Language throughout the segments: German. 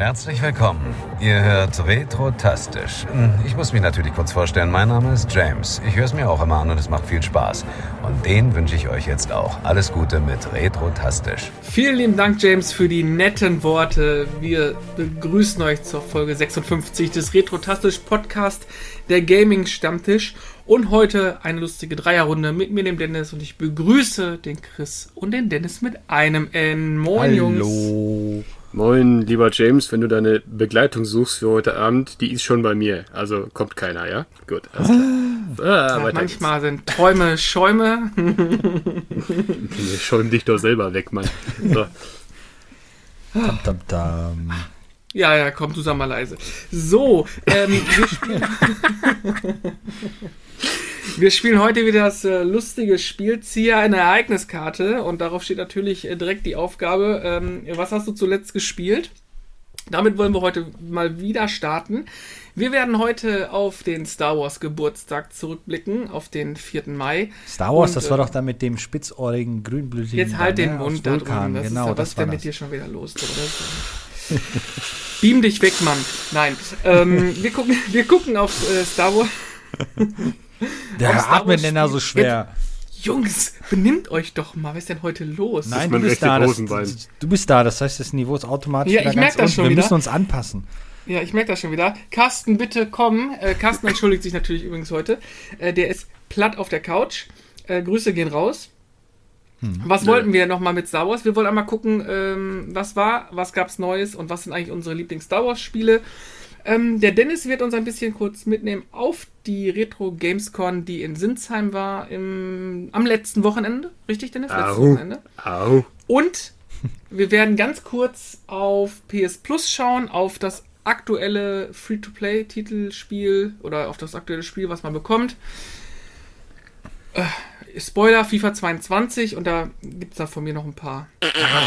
Herzlich willkommen. Ihr hört Retrotastisch. Hm, Ich muss mich natürlich kurz vorstellen. Mein Name ist James. Ich höre es mir auch immer an und es macht viel Spaß. Und den wünsche ich euch jetzt auch. Alles Gute mit Retrotastisch. Vielen lieben Dank, James, für die netten Worte. Wir begrüßen euch zur Folge 56 des Retrotastisch Podcast, der Gaming Stammtisch. Und heute eine lustige Dreierrunde mit mir, dem Dennis. Und ich begrüße den Chris und den Dennis mit einem N. Moin, Jungs. Moin, lieber James, wenn du deine Begleitung suchst für heute Abend, die ist schon bei mir. Also kommt keiner, ja? Gut, alles klar. Ah, Ja, manchmal sind Träume Schäume. geht's. Schäum dich doch selber weg, Mann. So. Tam, tam, tam. Ja, ja, komm, du sag mal leise. So, ähm, wir spielen. wir spielen heute wieder das äh, lustige Spiel Zieher eine Ereigniskarte und darauf steht natürlich äh, direkt die Aufgabe, ähm, was hast du zuletzt gespielt? Damit wollen wir heute mal wieder starten. Wir werden heute auf den Star Wars Geburtstag zurückblicken, auf den 4. Mai. Star Wars, Und, das war äh, doch da mit dem spitzohrigen, grünblütigen. Jetzt halt den ne, Mund da drüben. Das Genau, ist was das ist war denn mit dir schon wieder los? Oder? Beam dich weg, Mann. Nein. Ähm, wir, gucken, wir gucken auf äh, Star Wars. Der atmet denn da so schwer. Jungs, benimmt euch doch mal. Was ist denn heute los? Nein, du bist da. Das, du bist da, das heißt, das Niveau ist automatisch Ja, wieder ich merk ganz das unten. schon Wir wieder. müssen uns anpassen. Ja, ich merke das schon wieder. Carsten, bitte komm. Äh, Carsten entschuldigt sich natürlich übrigens heute. Äh, der ist platt auf der Couch. Äh, Grüße gehen raus. Hm. Was wollten wir nochmal mit Star Wars? Wir wollen einmal gucken, ähm, was war, was gab's Neues und was sind eigentlich unsere Lieblings-Star Wars-Spiele. Ähm, der Dennis wird uns ein bisschen kurz mitnehmen auf die Retro Gamescon, die in Sinsheim war im, am letzten Wochenende. Richtig, Dennis? Au. Wochenende. Au. Und wir werden ganz kurz auf PS Plus schauen, auf das aktuelle Free-to-Play-Titelspiel oder auf das aktuelle Spiel, was man bekommt. Äh, Spoiler, FIFA 22 und da gibt es da von mir noch ein paar.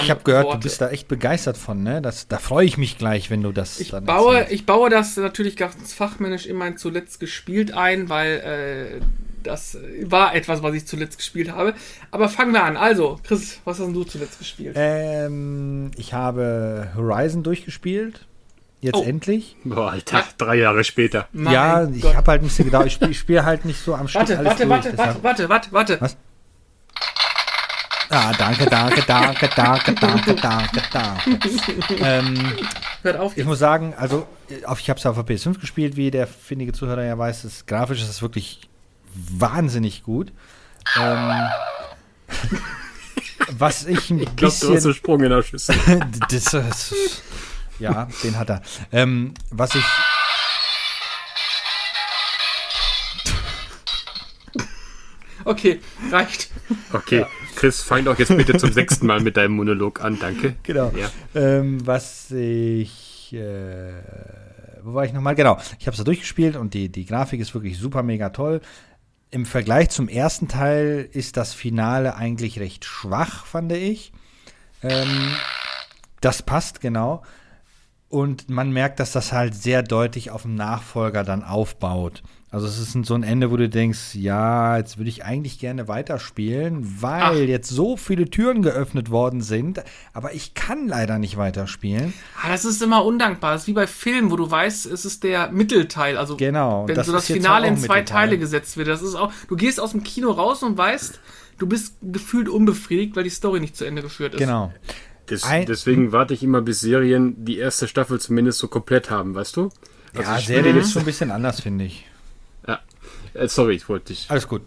Ich habe gehört, Worte. du bist da echt begeistert von, ne? Das, da freue ich mich gleich, wenn du das Ich dann baue, erzählst. ich baue das natürlich ganz fachmännisch in mein zuletzt gespielt ein, weil äh, das war etwas, was ich zuletzt gespielt habe. Aber fangen wir an. Also, Chris, was hast du zuletzt gespielt? Ähm, ich habe Horizon durchgespielt. Jetzt Oh. endlich. Boah, Alter, drei Jahre später. Mein ja, ich habe halt ein bisschen gedauert. Ich spiele spiel halt nicht so am Stück Warte, alles warte, durch. warte, warte, warte, warte, warte. Was? Ah, danke, danke, danke, danke, danke, danke, danke. ähm, Hört auf. ich muss sagen, also auf, ich habe es auf der PS5 gespielt, wie der findige Zuhörer ja weiß. Das grafisch ist das wirklich wahnsinnig gut. Ähm, was ich ein Ich glaube, du hast einen bisschen, Sprung in der Schüssel. das, ist- ja, den hat er. Ähm, was ich Okay, reicht. Okay, Chris, fang doch jetzt bitte zum sechsten Mal mit deinem Monolog an, danke. Genau. Ja. Ähm, was ich. Äh, wo war ich nochmal? Genau. Ich habe es da durchgespielt und die, die Grafik ist wirklich super mega toll. Im Vergleich zum ersten Teil ist das Finale eigentlich recht schwach, fand ich. Ähm, das passt genau. Und man merkt, dass das halt sehr deutlich auf dem Nachfolger dann aufbaut. Also es ist so ein Ende, wo du denkst, ja, jetzt würde ich eigentlich gerne weiterspielen, weil Ach. jetzt so viele Türen geöffnet worden sind, aber ich kann leider nicht weiterspielen. Ah, das ist immer undankbar. Das ist wie bei Filmen, wo du weißt, es ist der Mittelteil. Also, Genau, wenn das so das Finale in zwei Mittelteil. Teile gesetzt wird. Das ist auch, du gehst aus dem Kino raus und weißt, du bist gefühlt unbefriedigt, weil die Story nicht zu Ende geführt ist. Genau. Des, deswegen warte ich immer, bis Serien die erste Staffel zumindest so komplett haben, weißt du? Also Ja, ich Serie spiele ist schon ein bisschen anders, finde ich. Ja. Äh, sorry, ich wollte dich. Alles gut.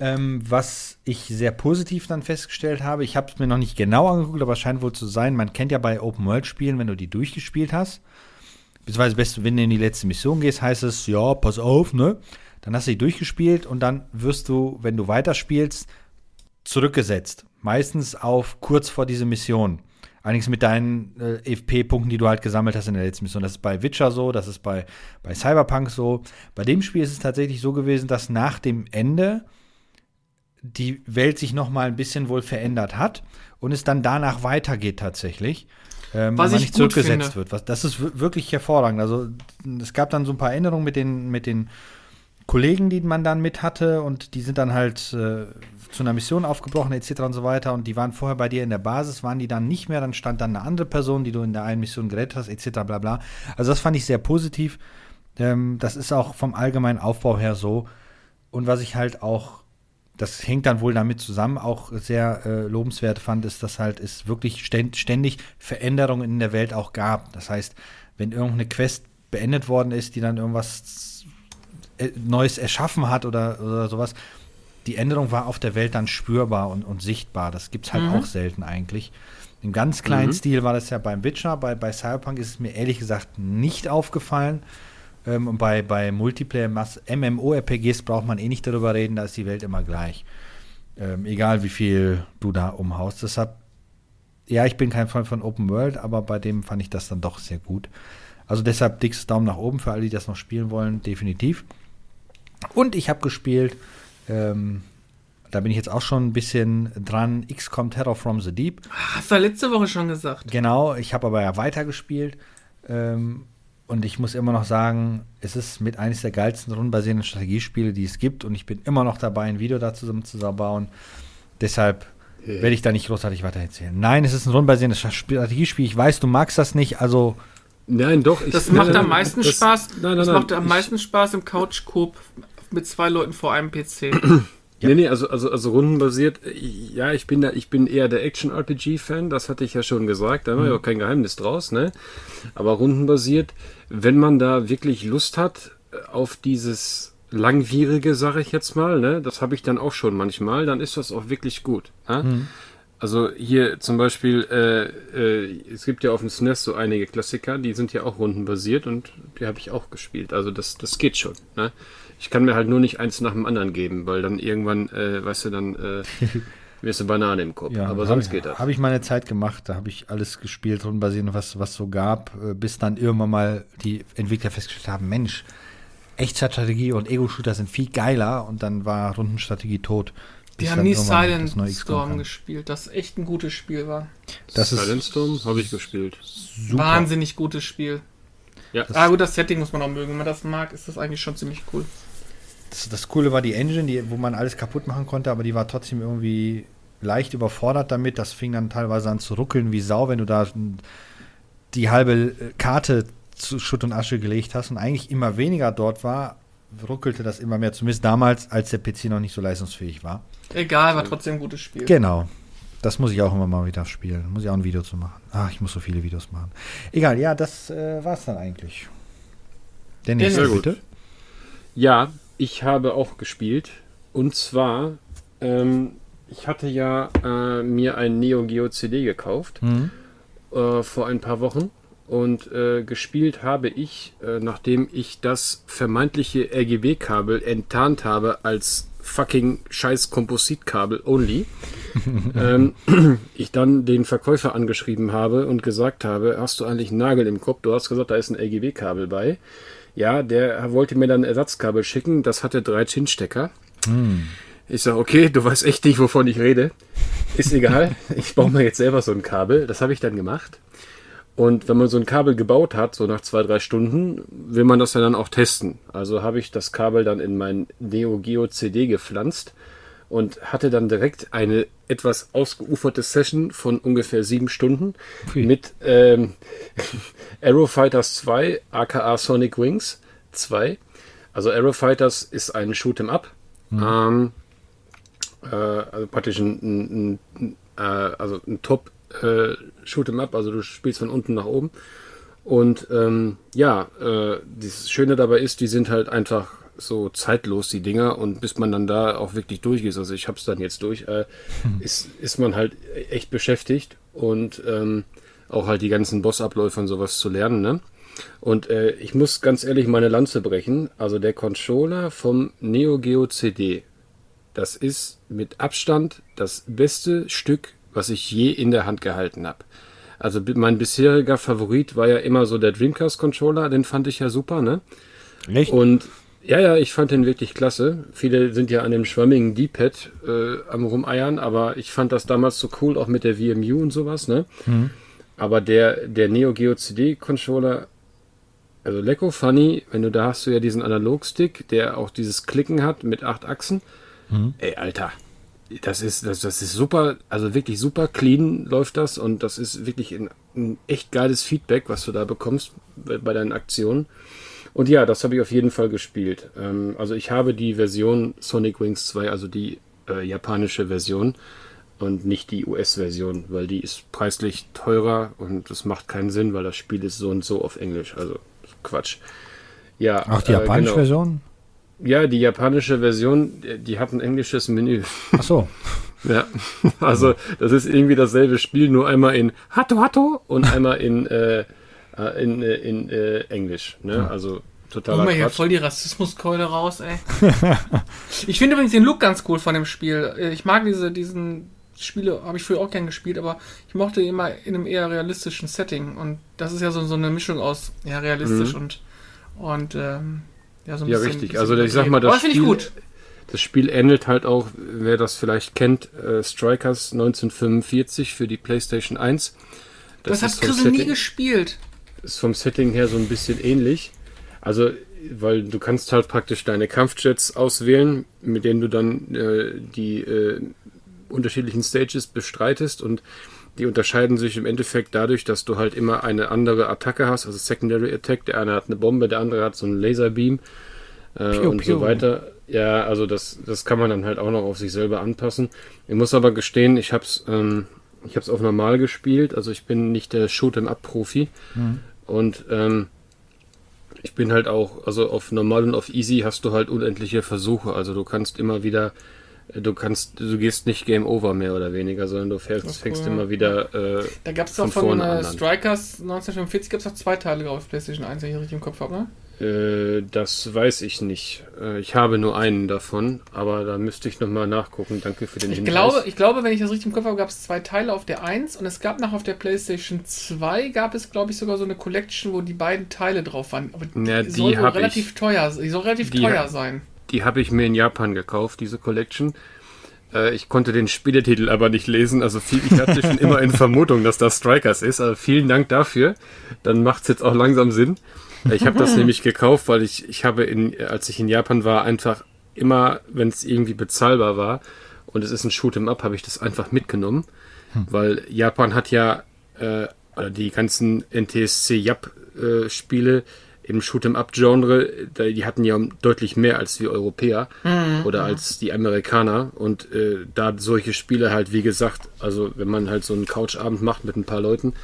Ähm, was ich sehr positiv dann festgestellt habe, ich habe es mir noch nicht genau angeguckt, aber es scheint wohl zu sein, man kennt ja bei Open-World-Spielen, wenn du die durchgespielt hast, beziehungsweise wenn du in die letzte Mission gehst, heißt es, ja, pass auf, ne? Dann hast du die durchgespielt und dann wirst du, wenn du weiterspielst, zurückgesetzt. Meistens auf kurz vor diese Mission. Allerdings mit deinen äh, FP-Punkten, die du halt gesammelt hast in der letzten Mission. Das ist bei Witcher so, das ist bei, bei Cyberpunk so. Bei dem Spiel ist es tatsächlich so gewesen, dass nach dem Ende die Welt sich noch mal ein bisschen wohl verändert hat und es dann danach weitergeht tatsächlich. Ähm, Was ich nicht zurückgesetzt finde. wird. Was, das ist wir- wirklich hervorragend. Also es gab dann so ein paar Änderungen mit den, mit den Kollegen, die man dann mit hatte und die sind dann halt äh, zu einer Mission aufgebrochen etc. und so weiter und die waren vorher bei dir in der Basis, waren die dann nicht mehr, dann stand dann eine andere Person, die du in der einen Mission gerettet hast etc. bla bla. Also das fand ich sehr positiv. Ähm, das ist auch vom allgemeinen Aufbau her so. Und was ich halt auch, das hängt dann wohl damit zusammen, auch sehr äh, lobenswert fand, ist, dass halt es wirklich ständig Veränderungen in der Welt auch gab. Das heißt, wenn irgendeine Quest beendet worden ist, die dann irgendwas äh, Neues erschaffen hat oder, oder sowas, die Änderung war auf der Welt dann spürbar und, und sichtbar. Das gibt es halt mhm. auch selten eigentlich. Im ganz kleinen mhm. Stil war das ja beim Witcher. Bei, bei Cyberpunk ist es mir ehrlich gesagt nicht aufgefallen. Ähm, und bei, bei Multiplayer-MMORPGs braucht man eh nicht darüber reden, da ist die Welt immer gleich. Ähm, egal wie viel du da umhaust. Deshalb, ja, ich bin kein Freund von Open World, aber bei dem fand ich das dann doch sehr gut. Also deshalb dickes Daumen nach oben für alle, die das noch spielen wollen, definitiv. Und ich habe gespielt, ähm, da bin ich jetzt auch schon ein bisschen dran, XCOM Terror from the Deep. Hast du letzte Woche schon gesagt. Genau, ich habe aber ja weitergespielt. Ähm, und ich muss immer noch sagen, es ist mit eines der geilsten rundenbasierenden Strategiespiele, die es gibt. Und ich bin immer noch dabei, ein Video dazu zusammenzubauen. Deshalb hey. werde ich da nicht großartig weiter erzählen. Nein, es ist ein rundenbasierendes Strategiespiel. Ich weiß, du magst das nicht, also Nein, doch. Ich, das macht am meisten das, Spaß. Nein, nein, das nein, macht am meisten Spaß im Couch Coop mit zwei Leuten vor einem PC. Ja. Nee, nee, also, also, also rundenbasiert, ja, ich bin da, ich bin eher der Action-RPG-Fan, das hatte ich ja schon gesagt, da haben wir mhm. ja auch kein Geheimnis draus, ne? Aber rundenbasiert, wenn man da wirklich Lust hat auf dieses langwierige, sage ich jetzt mal, ne? Das habe ich dann auch schon manchmal, dann ist das auch wirklich gut. Ne? Mhm. Also hier zum Beispiel, äh, äh, es gibt ja auf dem SNES so einige Klassiker, die sind ja auch rundenbasiert und die habe ich auch gespielt. Also das, das geht schon. Ne? Ich kann mir halt nur nicht eins nach dem anderen geben, weil dann irgendwann, äh, weißt du, dann äh, mir ist eine Banane im Kopf. Ja, Aber sonst ich, geht das. Habe ich meine Zeit gemacht, da habe ich alles gespielt, rundenbasiert, was was so gab, äh, bis dann irgendwann mal die Entwickler festgestellt haben, Mensch, Echtzeitstrategie und Ego-Shooter sind viel geiler und dann war Rundenstrategie tot. Die haben nie Silent Storm gespielt, das echt ein gutes Spiel war. Das Silent Storm habe ich gespielt. Super. Wahnsinnig gutes Spiel. Ja. ah gut, das Setting muss man auch mögen. Wenn man das mag, ist das eigentlich schon ziemlich cool. Das, das Coole war die Engine, die, wo man alles kaputt machen konnte, aber die war trotzdem irgendwie leicht überfordert damit. Das fing dann teilweise an zu ruckeln wie Sau, wenn du da die halbe Karte zu Schutt und Asche gelegt hast und eigentlich immer weniger dort war, ruckelte das immer mehr. Zumindest damals, als der PC noch nicht so leistungsfähig war. Egal, war trotzdem ein gutes Spiel. Genau. Das muss ich auch immer mal wieder spielen. Muss ich auch ein Video zu machen. Ach, ich muss so viele Videos machen. Egal, ja, das äh, es dann eigentlich. Der nächste, bitte. Ja, ich habe auch gespielt. Und zwar, ähm, ich hatte ja äh, mir ein Neo Geo CD gekauft mhm. äh, vor ein paar Wochen. Und äh, gespielt habe ich, äh, nachdem ich das vermeintliche RGB-Kabel enttarnt habe als fucking scheiß Kompositkabel only. ähm, ich dann den Verkäufer angeschrieben habe und gesagt habe, hast du eigentlich einen Nagel im Kopf? Du hast gesagt, da ist ein RGB-Kabel bei. Ja, der wollte mir dann ein Ersatzkabel schicken, das hatte drei Chin-Stecker. Mm. Ich sage, okay, du weißt echt nicht, wovon ich rede. Ist egal, ich baue mir jetzt selber so ein Kabel. Das habe ich dann gemacht. Und wenn man so ein Kabel gebaut hat, so nach zwei, drei Stunden, will man das ja dann auch testen. Also habe ich das Kabel dann in mein Neo Geo CD gepflanzt und hatte dann direkt eine etwas ausgeuferte Session von ungefähr sieben Stunden Ui. mit ähm, Aero Fighters 2, aka Sonic Wings 2. Also Aero Fighters ist ein Shoot'em Up. Mhm. Ähm, äh, also praktisch ein, ein, ein, äh, also ein Top äh, Shoot'em Up, also du spielst von unten nach oben. Und ähm, ja, äh, das Schöne dabei ist, die sind halt einfach so zeitlos, die Dinger. Und bis man dann da auch wirklich durch ist, also ich hab's dann jetzt durch, äh, hm. ist, ist man halt echt beschäftigt und ähm, auch halt die ganzen Bossabläufe und sowas zu lernen, ne? Und äh, ich muss ganz ehrlich meine Lanze brechen. Also der Controller vom Neo Geo CD, das ist mit Abstand das beste Stück was ich je in der Hand gehalten habe. Also mein bisheriger Favorit war ja immer so der Dreamcast Controller, den fand ich ja super, ne? Echt? Und ja, ja, ich fand den wirklich klasse. Viele sind ja an dem schwammigen D-Pad äh, am rumeiern, aber ich fand das damals so cool, auch mit der VMU und sowas, ne? Mhm. Aber der, der Neo Geo CD Controller, Also Lecko Funny, wenn du da hast du ja diesen Analogstick, der auch dieses Klicken hat mit acht Achsen. Mhm. Ey, Alter, das ist, das, das ist super, also wirklich super clean läuft das und das ist wirklich ein, ein echt geiles Feedback, was du da bekommst bei, bei deinen Aktionen. Und ja, das habe ich auf jeden Fall gespielt. Ähm, also ich habe die Version Sonic Wings 2, also die äh, japanische Version und nicht die US-Version, weil die ist preislich teurer und das macht keinen Sinn, weil das Spiel ist so und so auf Englisch. Also Quatsch. Ja, Auch die japanische äh, genau. Version? Ja, die japanische Version, die hat ein englisches Menü. Ach so. ja, also das ist irgendwie dasselbe Spiel, nur einmal in Hatto Hatto und einmal in, äh, äh in, äh, in äh, Englisch. Ne? Also total. Guck mal hier, voll die Rassismuskeule raus, ey. ich finde übrigens den Look ganz cool von dem Spiel. Ich mag diese, diesen Spiele, habe ich früher auch gern gespielt, aber ich mochte immer in einem eher realistischen Setting. Und das ist ja so, so eine Mischung aus ja, realistisch mhm. und, und ähm, ja, so ein ja, bisschen, richtig. Bisschen also ich sag mal, das, das Spiel, das Spiel ähnelt halt auch, wer das vielleicht kennt, äh, Strikers 1945 für die PlayStation 1. Das, das hat Chris nie gespielt. Ist vom Setting her so ein bisschen ähnlich. Also, weil du kannst halt praktisch deine Kampfjets auswählen, mit denen du dann äh, die äh, unterschiedlichen Stages bestreitest und die unterscheiden sich im Endeffekt dadurch, dass du halt immer eine andere Attacke hast, also Secondary Attack. Der eine hat eine Bombe, der andere hat so einen Laserbeam äh, piu, und piu. so weiter. Ja, also das, das kann man dann halt auch noch auf sich selber anpassen. Ich muss aber gestehen, ich hab's, ähm, ich hab's auf normal gespielt, also ich bin nicht der Shoot'em Up Profi mhm. und ähm, ich bin halt auch, also auf normal und auf easy hast du halt unendliche Versuche, also du kannst immer wieder du kannst, du gehst nicht Game Over mehr oder weniger, sondern du fängst, fängst immer wieder. Äh, da gab es doch von, von äh, Strikers 1945 gab es auch zwei Teile auf PlayStation 1, wenn ich richtig im Kopf habe, ne? Äh, das weiß ich nicht. Äh, ich habe nur einen davon, aber da müsste ich nochmal nachgucken. Danke für den ich Hinweis. Glaube, ich glaube, wenn ich das richtig im Kopf habe, gab es zwei Teile auf der 1 und es gab noch auf der PlayStation 2 gab es, glaube ich, sogar so eine Collection, wo die beiden Teile drauf waren. Aber ja, die soll relativ ich. teuer, die soll relativ die teuer sein. Die habe ich mir in Japan gekauft, diese Collection. Äh, ich konnte den Spieletitel aber nicht lesen, also viel, ich hatte schon immer in Vermutung, dass das Strikers ist. Also vielen Dank dafür. Dann macht es jetzt auch langsam Sinn. Ich habe das nämlich gekauft, weil ich, ich habe, in, als ich in Japan war, einfach immer, wenn es irgendwie bezahlbar war und es ist ein Shoot'em Up, habe ich das einfach mitgenommen, hm. weil Japan hat ja äh, die ganzen NTSC Yap äh, im Shoot'em-up-Genre, die hatten ja deutlich mehr als wir Europäer mhm. oder als die Amerikaner. Und äh, da solche Spiele halt, wie gesagt, also wenn man halt so einen Couchabend macht mit ein paar Leuten,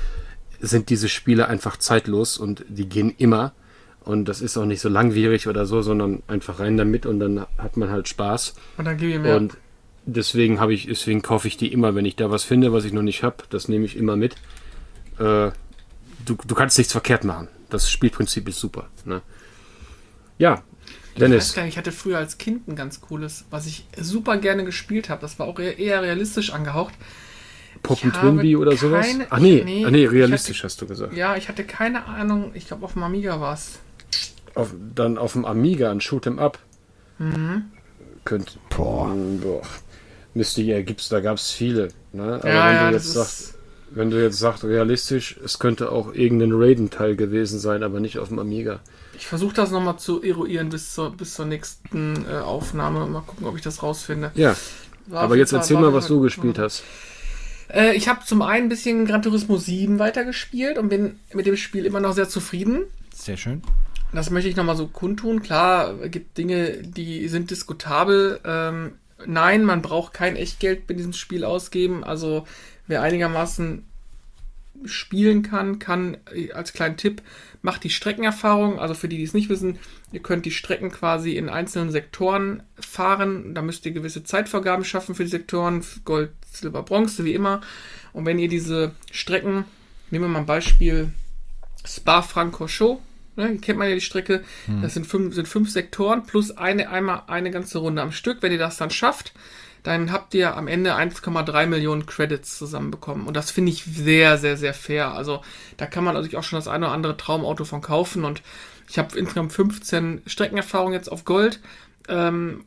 sind diese Spiele einfach zeitlos und die gehen immer. Und das ist auch nicht so langwierig oder so, sondern einfach rein damit und dann hat man halt Spaß. Und dann gebe ich mehr. Und deswegen habe ich, deswegen kaufe ich die immer, wenn ich da was finde, was ich noch nicht habe, das nehme ich immer mit. Äh, du, du kannst nichts verkehrt machen das Spielprinzip ist super. Ne? Ja, Dennis. Ich weiß gar nicht, ich hatte früher als Kind ein ganz cooles, was ich super gerne gespielt habe. Das war auch eher realistisch angehaucht. Poppen Twinbee oder sowas? Ach nee, nee, ach nee realistisch hatte, hast du gesagt. Ja, ich hatte keine Ahnung. Ich glaube, auf dem Amiga war es. Auf, dann auf dem Amiga ein Shoot'em Up. Mhm. Könnt, boah. boah. Müsste ja, gibt's, da gab es viele. Ne? Aber ja, wenn ja, du jetzt sagst, wenn du jetzt sagst, realistisch, es könnte auch irgendein Raiden-Teil gewesen sein, aber nicht auf dem Amiga. Ich versuche das nochmal zu eruieren bis zur, bis zur nächsten äh, Aufnahme. Mal gucken, ob ich das rausfinde. Ja. War aber jetzt erzähl mal, was du gespielt hast. Äh, ich habe zum einen ein bisschen Gran Turismo 7 weitergespielt und bin mit dem Spiel immer noch sehr zufrieden. Sehr schön. Das möchte ich nochmal so kundtun. Klar, es gibt Dinge, die sind diskutabel. Ähm, nein, man braucht kein Echtgeld bei diesem Spiel ausgeben. Also wer einigermaßen spielen kann, kann äh, als kleinen Tipp, macht die Streckenerfahrung. Also für die, die es nicht wissen, ihr könnt die Strecken quasi in einzelnen Sektoren fahren. Da müsst ihr gewisse Zeitvorgaben schaffen für die Sektoren, Gold, Silber, Bronze, wie immer. Und wenn ihr diese Strecken, nehmen wir mal ein Beispiel Spa-Francorchamps, ne, kennt man ja die Strecke, hm. das sind fünf, sind fünf Sektoren plus eine, einmal eine ganze Runde am Stück. Wenn ihr das dann schafft, dann habt ihr am Ende 1,3 Millionen Credits zusammenbekommen. Und das finde ich sehr, sehr, sehr fair. Also da kann man sich auch schon das eine oder andere Traumauto von kaufen. Und ich habe insgesamt 15 Streckenerfahrungen jetzt auf Gold. Ähm,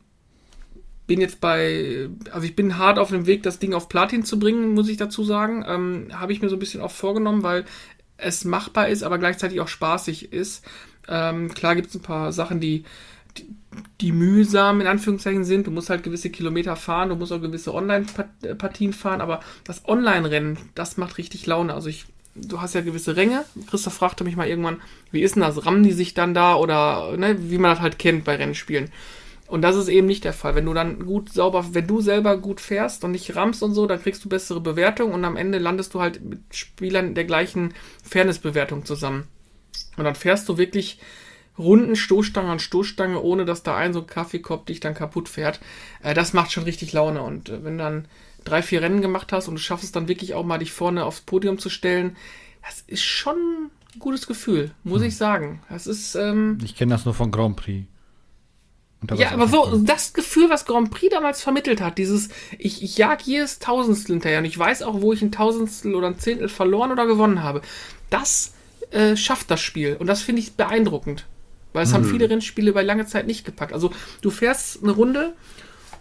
bin jetzt bei, also ich bin hart auf dem Weg, das Ding auf Platin zu bringen, muss ich dazu sagen. Ähm, habe ich mir so ein bisschen auch vorgenommen, weil es machbar ist, aber gleichzeitig auch spaßig ist. Ähm, klar gibt es ein paar Sachen, die, die, mühsam in Anführungszeichen sind. Du musst halt gewisse Kilometer fahren, du musst auch gewisse Online-Partien fahren, aber das Online-Rennen, das macht richtig Laune. Also ich, du hast ja gewisse Ränge. Christoph fragte mich mal irgendwann, wie ist denn das? Rammen die sich dann da oder ne, wie man das halt kennt bei Rennspielen. Und das ist eben nicht der Fall. Wenn du dann gut sauber, wenn du selber gut fährst und nicht rammst und so, dann kriegst du bessere Bewertungen und am Ende landest du halt mit Spielern der gleichen Fairness-Bewertung zusammen. Und dann fährst du wirklich Runden Stoßstange an Stoßstange, ohne dass da ein so ein Kaffeekopf dich dann kaputt fährt. Äh, das macht schon richtig Laune. Und äh, wenn dann drei, vier Rennen gemacht hast und du schaffst es dann wirklich auch mal, dich vorne aufs Podium zu stellen, das ist schon ein gutes Gefühl, muss hm. ich sagen. Das ist. Ähm, ich kenne das nur von Grand Prix. Ja, aber so, das Gefühl, was Grand Prix damals vermittelt hat, dieses, ich, ich jag jedes Tausendstel hinterher und ich weiß auch, wo ich ein Tausendstel oder ein Zehntel verloren oder gewonnen habe. Das äh, schafft das Spiel und das finde ich beeindruckend. Weil es hm. haben viele Rennspiele über lange Zeit nicht gepackt. Also du fährst eine Runde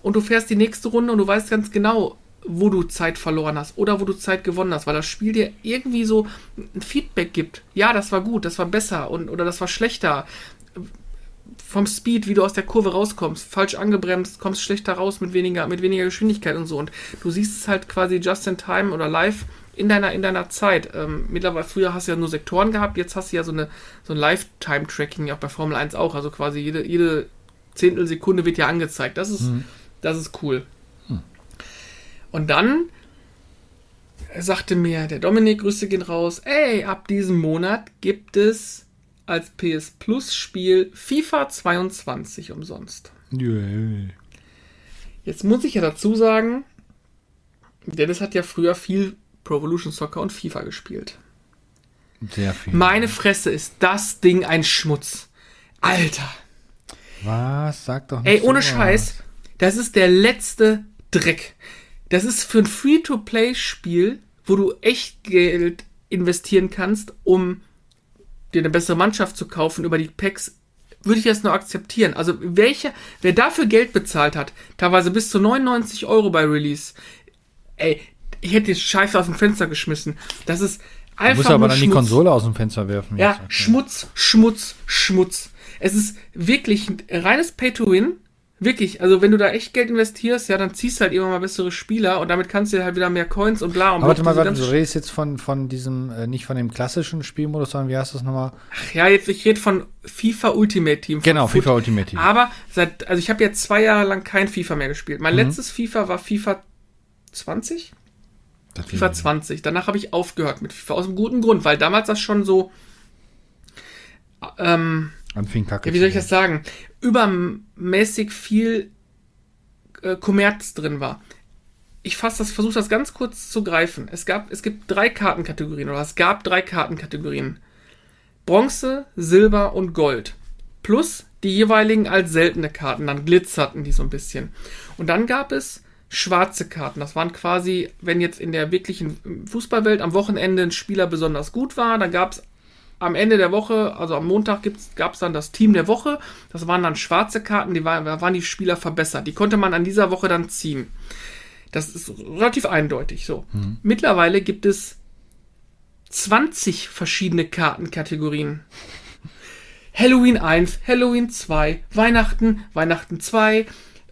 und du fährst die nächste Runde und du weißt ganz genau, wo du Zeit verloren hast oder wo du Zeit gewonnen hast, weil das Spiel dir irgendwie so ein Feedback gibt. Ja, das war gut, das war besser und oder das war schlechter vom Speed, wie du aus der Kurve rauskommst, falsch angebremst, kommst schlechter raus mit weniger, mit weniger Geschwindigkeit und so. Und du siehst es halt quasi just in time oder live in deiner, in deiner Zeit. Ähm, mittlerweile, früher hast du ja nur Sektoren gehabt, jetzt hast du ja so, eine, so ein Lifetime-Tracking, auch bei Formel 1 auch. Also quasi jede, jede Zehntelsekunde wird ja angezeigt. Das ist, mhm. das ist cool. Mhm. Und dann sagte mir der Dominik, Grüße gehen raus, ey, ab diesem Monat gibt es als PS Plus Spiel FIFA 22 umsonst. Yeah. Jetzt muss ich ja dazu sagen, Dennis hat ja früher viel Pro Evolution Soccer und FIFA gespielt. Sehr viel. Meine Fresse ist das Ding ein Schmutz. Alter. Was? Sag doch nicht. Ey, ohne so Scheiß, das ist der letzte Dreck. Das ist für ein Free-to-Play-Spiel, wo du echt Geld investieren kannst, um dir eine bessere Mannschaft zu kaufen über die Packs, würde ich das nur akzeptieren. Also welcher, wer dafür Geld bezahlt hat, teilweise bis zu 99 Euro bei Release, ey, ich hätte die Scheiße aus dem Fenster geschmissen. Das ist einfach. Du musst aber dann Schmutz. die Konsole aus dem Fenster werfen. Ja. Schmutz, Schmutz, Schmutz. Es ist wirklich reines Pay-to-Win Wirklich, also wenn du da echt Geld investierst, ja, dann ziehst du halt immer mal bessere Spieler und damit kannst du halt wieder mehr Coins und bla und Aber warte mal, warte, du redest jetzt von, von diesem, äh, nicht von dem klassischen Spielmodus, sondern wie heißt das nochmal? Ach ja, jetzt, ich rede von FIFA Ultimate Team. Genau, Foot. FIFA Ultimate Team. Aber seit, also ich habe jetzt zwei Jahre lang kein FIFA mehr gespielt. Mein mhm. letztes FIFA war FIFA 20? Das FIFA 20. Danach habe ich aufgehört mit FIFA aus einem guten Grund, weil damals das schon so, ähm, Anfing kacke. Ja, wie soll ich das sagen? Übermäßig viel äh, Kommerz drin war. Ich fasse das, versuche das ganz kurz zu greifen. Es gab, es gibt drei Kartenkategorien oder es gab drei Kartenkategorien: Bronze, Silber und Gold. Plus die jeweiligen als seltene Karten, dann glitzerten die so ein bisschen. Und dann gab es schwarze Karten. Das waren quasi, wenn jetzt in der wirklichen Fußballwelt am Wochenende ein Spieler besonders gut war, dann gab es am Ende der Woche, also am Montag gab es dann das Team der Woche. Das waren dann schwarze Karten, die waren, da waren die Spieler verbessert. Die konnte man an dieser Woche dann ziehen. Das ist relativ eindeutig so. Mhm. Mittlerweile gibt es 20 verschiedene Kartenkategorien. Halloween 1, Halloween 2, Weihnachten, Weihnachten 2,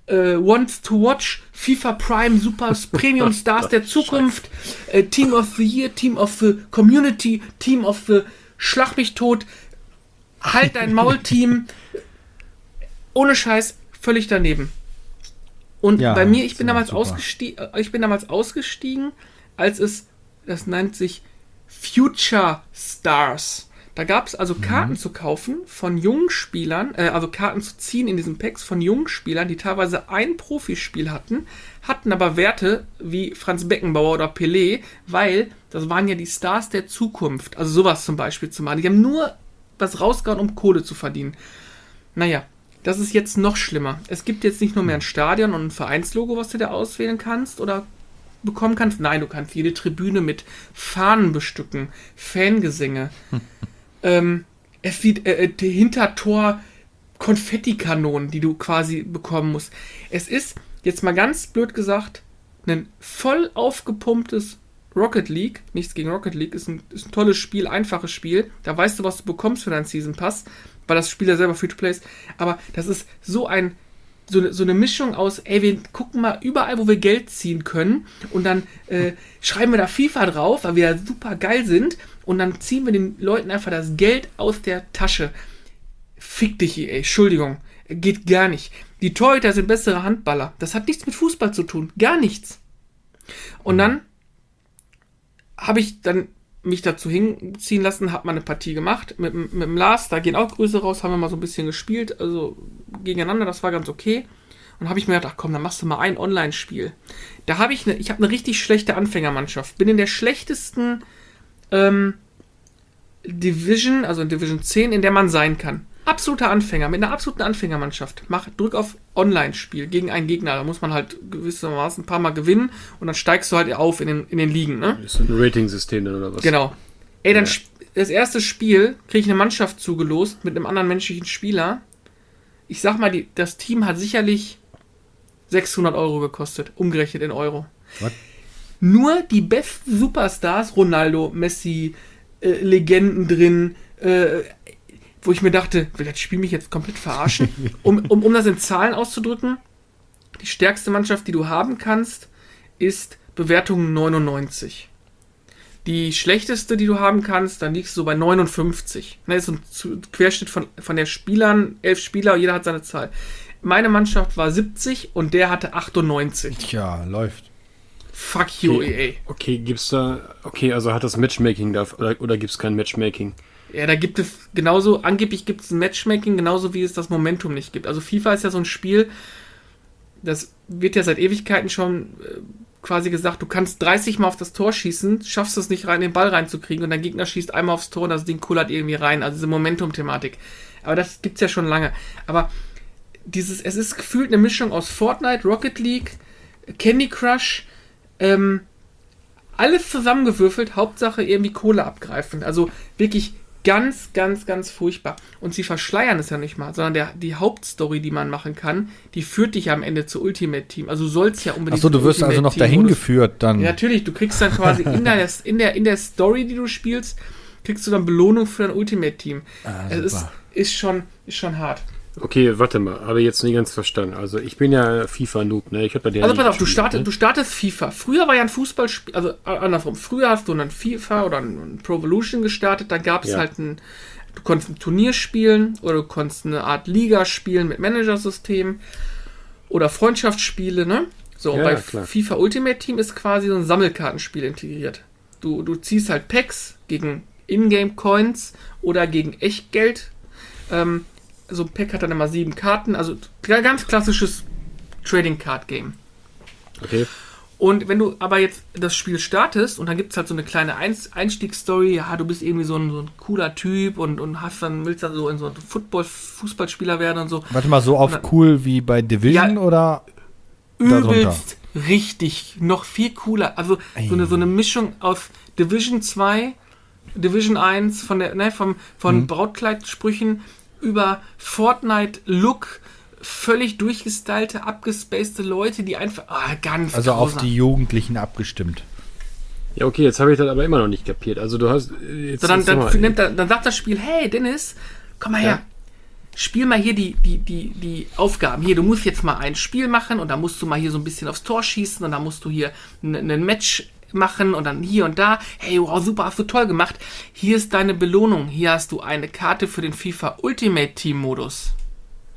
äh, Wants to Watch, FIFA Prime, Super Premium Stars der Zukunft, äh, Team of the Year, Team of the Community, Team of the schlag mich tot, halt dein Maulteam. Ohne Scheiß, völlig daneben. Und ja, bei mir, ich bin damals ausgestiegen, äh, ich bin damals ausgestiegen, als es, das nennt sich Future Stars. Da gab es also mhm. Karten mhm. zu kaufen von jungen Spielern, äh, also Karten zu ziehen in diesen Packs von jungen Spielern, die teilweise ein Profispiel hatten, hatten aber Werte wie Franz Beckenbauer oder Pelé, weil das waren ja die Stars der Zukunft. Also sowas zum Beispiel zu machen. Die haben nur was rausgehauen, um Kohle zu verdienen. Naja, das ist jetzt noch schlimmer. Es gibt jetzt nicht nur mehr ein Stadion und ein Vereinslogo, was du da auswählen kannst oder bekommen kannst. Nein, du kannst jede Tribüne mit Fahnen bestücken, Fangesänge. ähm, es sieht äh, äh Hintertor Konfettikanonen, die du quasi bekommen musst. Es ist, jetzt mal ganz blöd gesagt, ein voll aufgepumptes Rocket League, nichts gegen Rocket League, ist ein, ist ein tolles Spiel, einfaches Spiel. Da weißt du, was du bekommst für deinen Season Pass, weil das Spiel ja selber Free-to-Play ist. Aber das ist so ein so eine, so eine Mischung aus, ey, wir gucken mal überall, wo wir Geld ziehen können und dann äh, schreiben wir da FIFA drauf, weil wir ja super geil sind und dann ziehen wir den Leuten einfach das Geld aus der Tasche. Fick dich, ey, Entschuldigung, geht gar nicht. Die Torhüter sind bessere Handballer. Das hat nichts mit Fußball zu tun, gar nichts. Und dann habe ich dann mich dazu hinziehen lassen, habe mal eine Partie gemacht mit, mit dem Lars, da gehen auch Grüße raus, haben wir mal so ein bisschen gespielt, also gegeneinander, das war ganz okay. Und habe ich mir gedacht, ach komm, dann machst du mal ein Online-Spiel. Da habe ich eine, ich habe eine richtig schlechte Anfängermannschaft. Bin in der schlechtesten ähm, Division, also in Division 10, in der man sein kann absoluter Anfänger, mit einer absoluten Anfängermannschaft. Mach, drück auf Online-Spiel gegen einen Gegner. Da muss man halt gewissermaßen ein paar Mal gewinnen und dann steigst du halt auf in den, in den Ligen. Ne? Das ist ein Rating-System dann oder was? Genau. Ey, dann ja. das erste Spiel kriege ich eine Mannschaft zugelost mit einem anderen menschlichen Spieler. Ich sag mal, die, das Team hat sicherlich 600 Euro gekostet, umgerechnet in Euro. What? Nur die besten Superstars, Ronaldo, Messi, äh, Legenden drin, äh, wo ich mir dachte, will das Spiel mich jetzt komplett verarschen? Um, um, um das in Zahlen auszudrücken, die stärkste Mannschaft, die du haben kannst, ist Bewertung 99. Die schlechteste, die du haben kannst, dann liegst du bei 59. Das ist ein Querschnitt von, von der Spielern, elf Spieler, jeder hat seine Zahl. Meine Mannschaft war 70 und der hatte 98. Tja, läuft. Fuck you, okay. EA. Okay, gibt's da. Okay, also hat das Matchmaking da oder, oder gibt's kein Matchmaking? Ja, da gibt es genauso, angeblich gibt es ein Matchmaking, genauso wie es das Momentum nicht gibt. Also FIFA ist ja so ein Spiel, das wird ja seit Ewigkeiten schon äh, quasi gesagt, du kannst 30 Mal auf das Tor schießen, schaffst es nicht rein, den Ball reinzukriegen und dein Gegner schießt einmal aufs Tor und das Ding kullert irgendwie rein. Also diese Momentum-Thematik. Aber das gibt's ja schon lange. Aber dieses, es ist gefühlt eine Mischung aus Fortnite, Rocket League, Candy Crush, ähm, alles zusammengewürfelt, Hauptsache irgendwie Kohle abgreifen. Also wirklich ganz, ganz, ganz furchtbar. Und sie verschleiern es ja nicht mal, sondern der, die Hauptstory, die man machen kann, die führt dich ja am Ende zu Ultimate Team. Also du sollst ja unbedingt. Achso, du wirst also noch dahin geführt dann. Ja, natürlich, du kriegst dann quasi in der, in, der, in der Story, die du spielst, kriegst du dann Belohnung für dein Ultimate Team. Ah, es ist, ist, schon, ist schon hart. Okay, warte mal, habe jetzt nicht ganz verstanden. Also ich bin ja FIFA-Noob, ne? Ich bei dir. Also pass auf, du, startet, ne? du startest FIFA. Früher war ja ein Fußballspiel, also andersrum. Früher hast du dann FIFA oder ein Pro Evolution gestartet, dann gab es ja. halt ein, du konntest ein Turnier spielen oder du konntest eine Art Liga spielen mit Managersystem oder Freundschaftsspiele, ne? So, ja, bei klar. FIFA Ultimate Team ist quasi so ein Sammelkartenspiel integriert. Du, du ziehst halt Packs gegen Ingame Coins oder gegen Echtgeld. Ähm, so ein Pack hat dann immer sieben Karten, also ganz klassisches Trading Card Game. Okay. Und wenn du aber jetzt das Spiel startest und dann gibt es halt so eine kleine Einstiegsstory, ja, du bist irgendwie so ein, so ein, cooler Typ und, und hast dann, willst dann so in so ein Football, Fußballspieler werden und so. Warte mal, so auf dann, cool wie bei Division ja, oder? Übelst richtig, noch viel cooler. Also so eine, so eine Mischung aus Division 2, Division 1, von der, ne, vom, von mhm. Brautkleidsprüchen über Fortnite-Look völlig durchgestylte, abgespacede Leute, die einfach ah, ganz Also grausam. auf die Jugendlichen abgestimmt. Ja, okay, jetzt habe ich das aber immer noch nicht kapiert. Also du hast. Jetzt, so, dann, dann, nimmt, dann, sagt das Spiel, hey Dennis, komm mal ja. her. Spiel mal hier die, die, die, die Aufgaben. Hier, du musst jetzt mal ein Spiel machen und dann musst du mal hier so ein bisschen aufs Tor schießen und dann musst du hier ein Match machen und dann hier und da. Hey, wow, super, hast du toll gemacht. Hier ist deine Belohnung. Hier hast du eine Karte für den FIFA Ultimate Team Modus.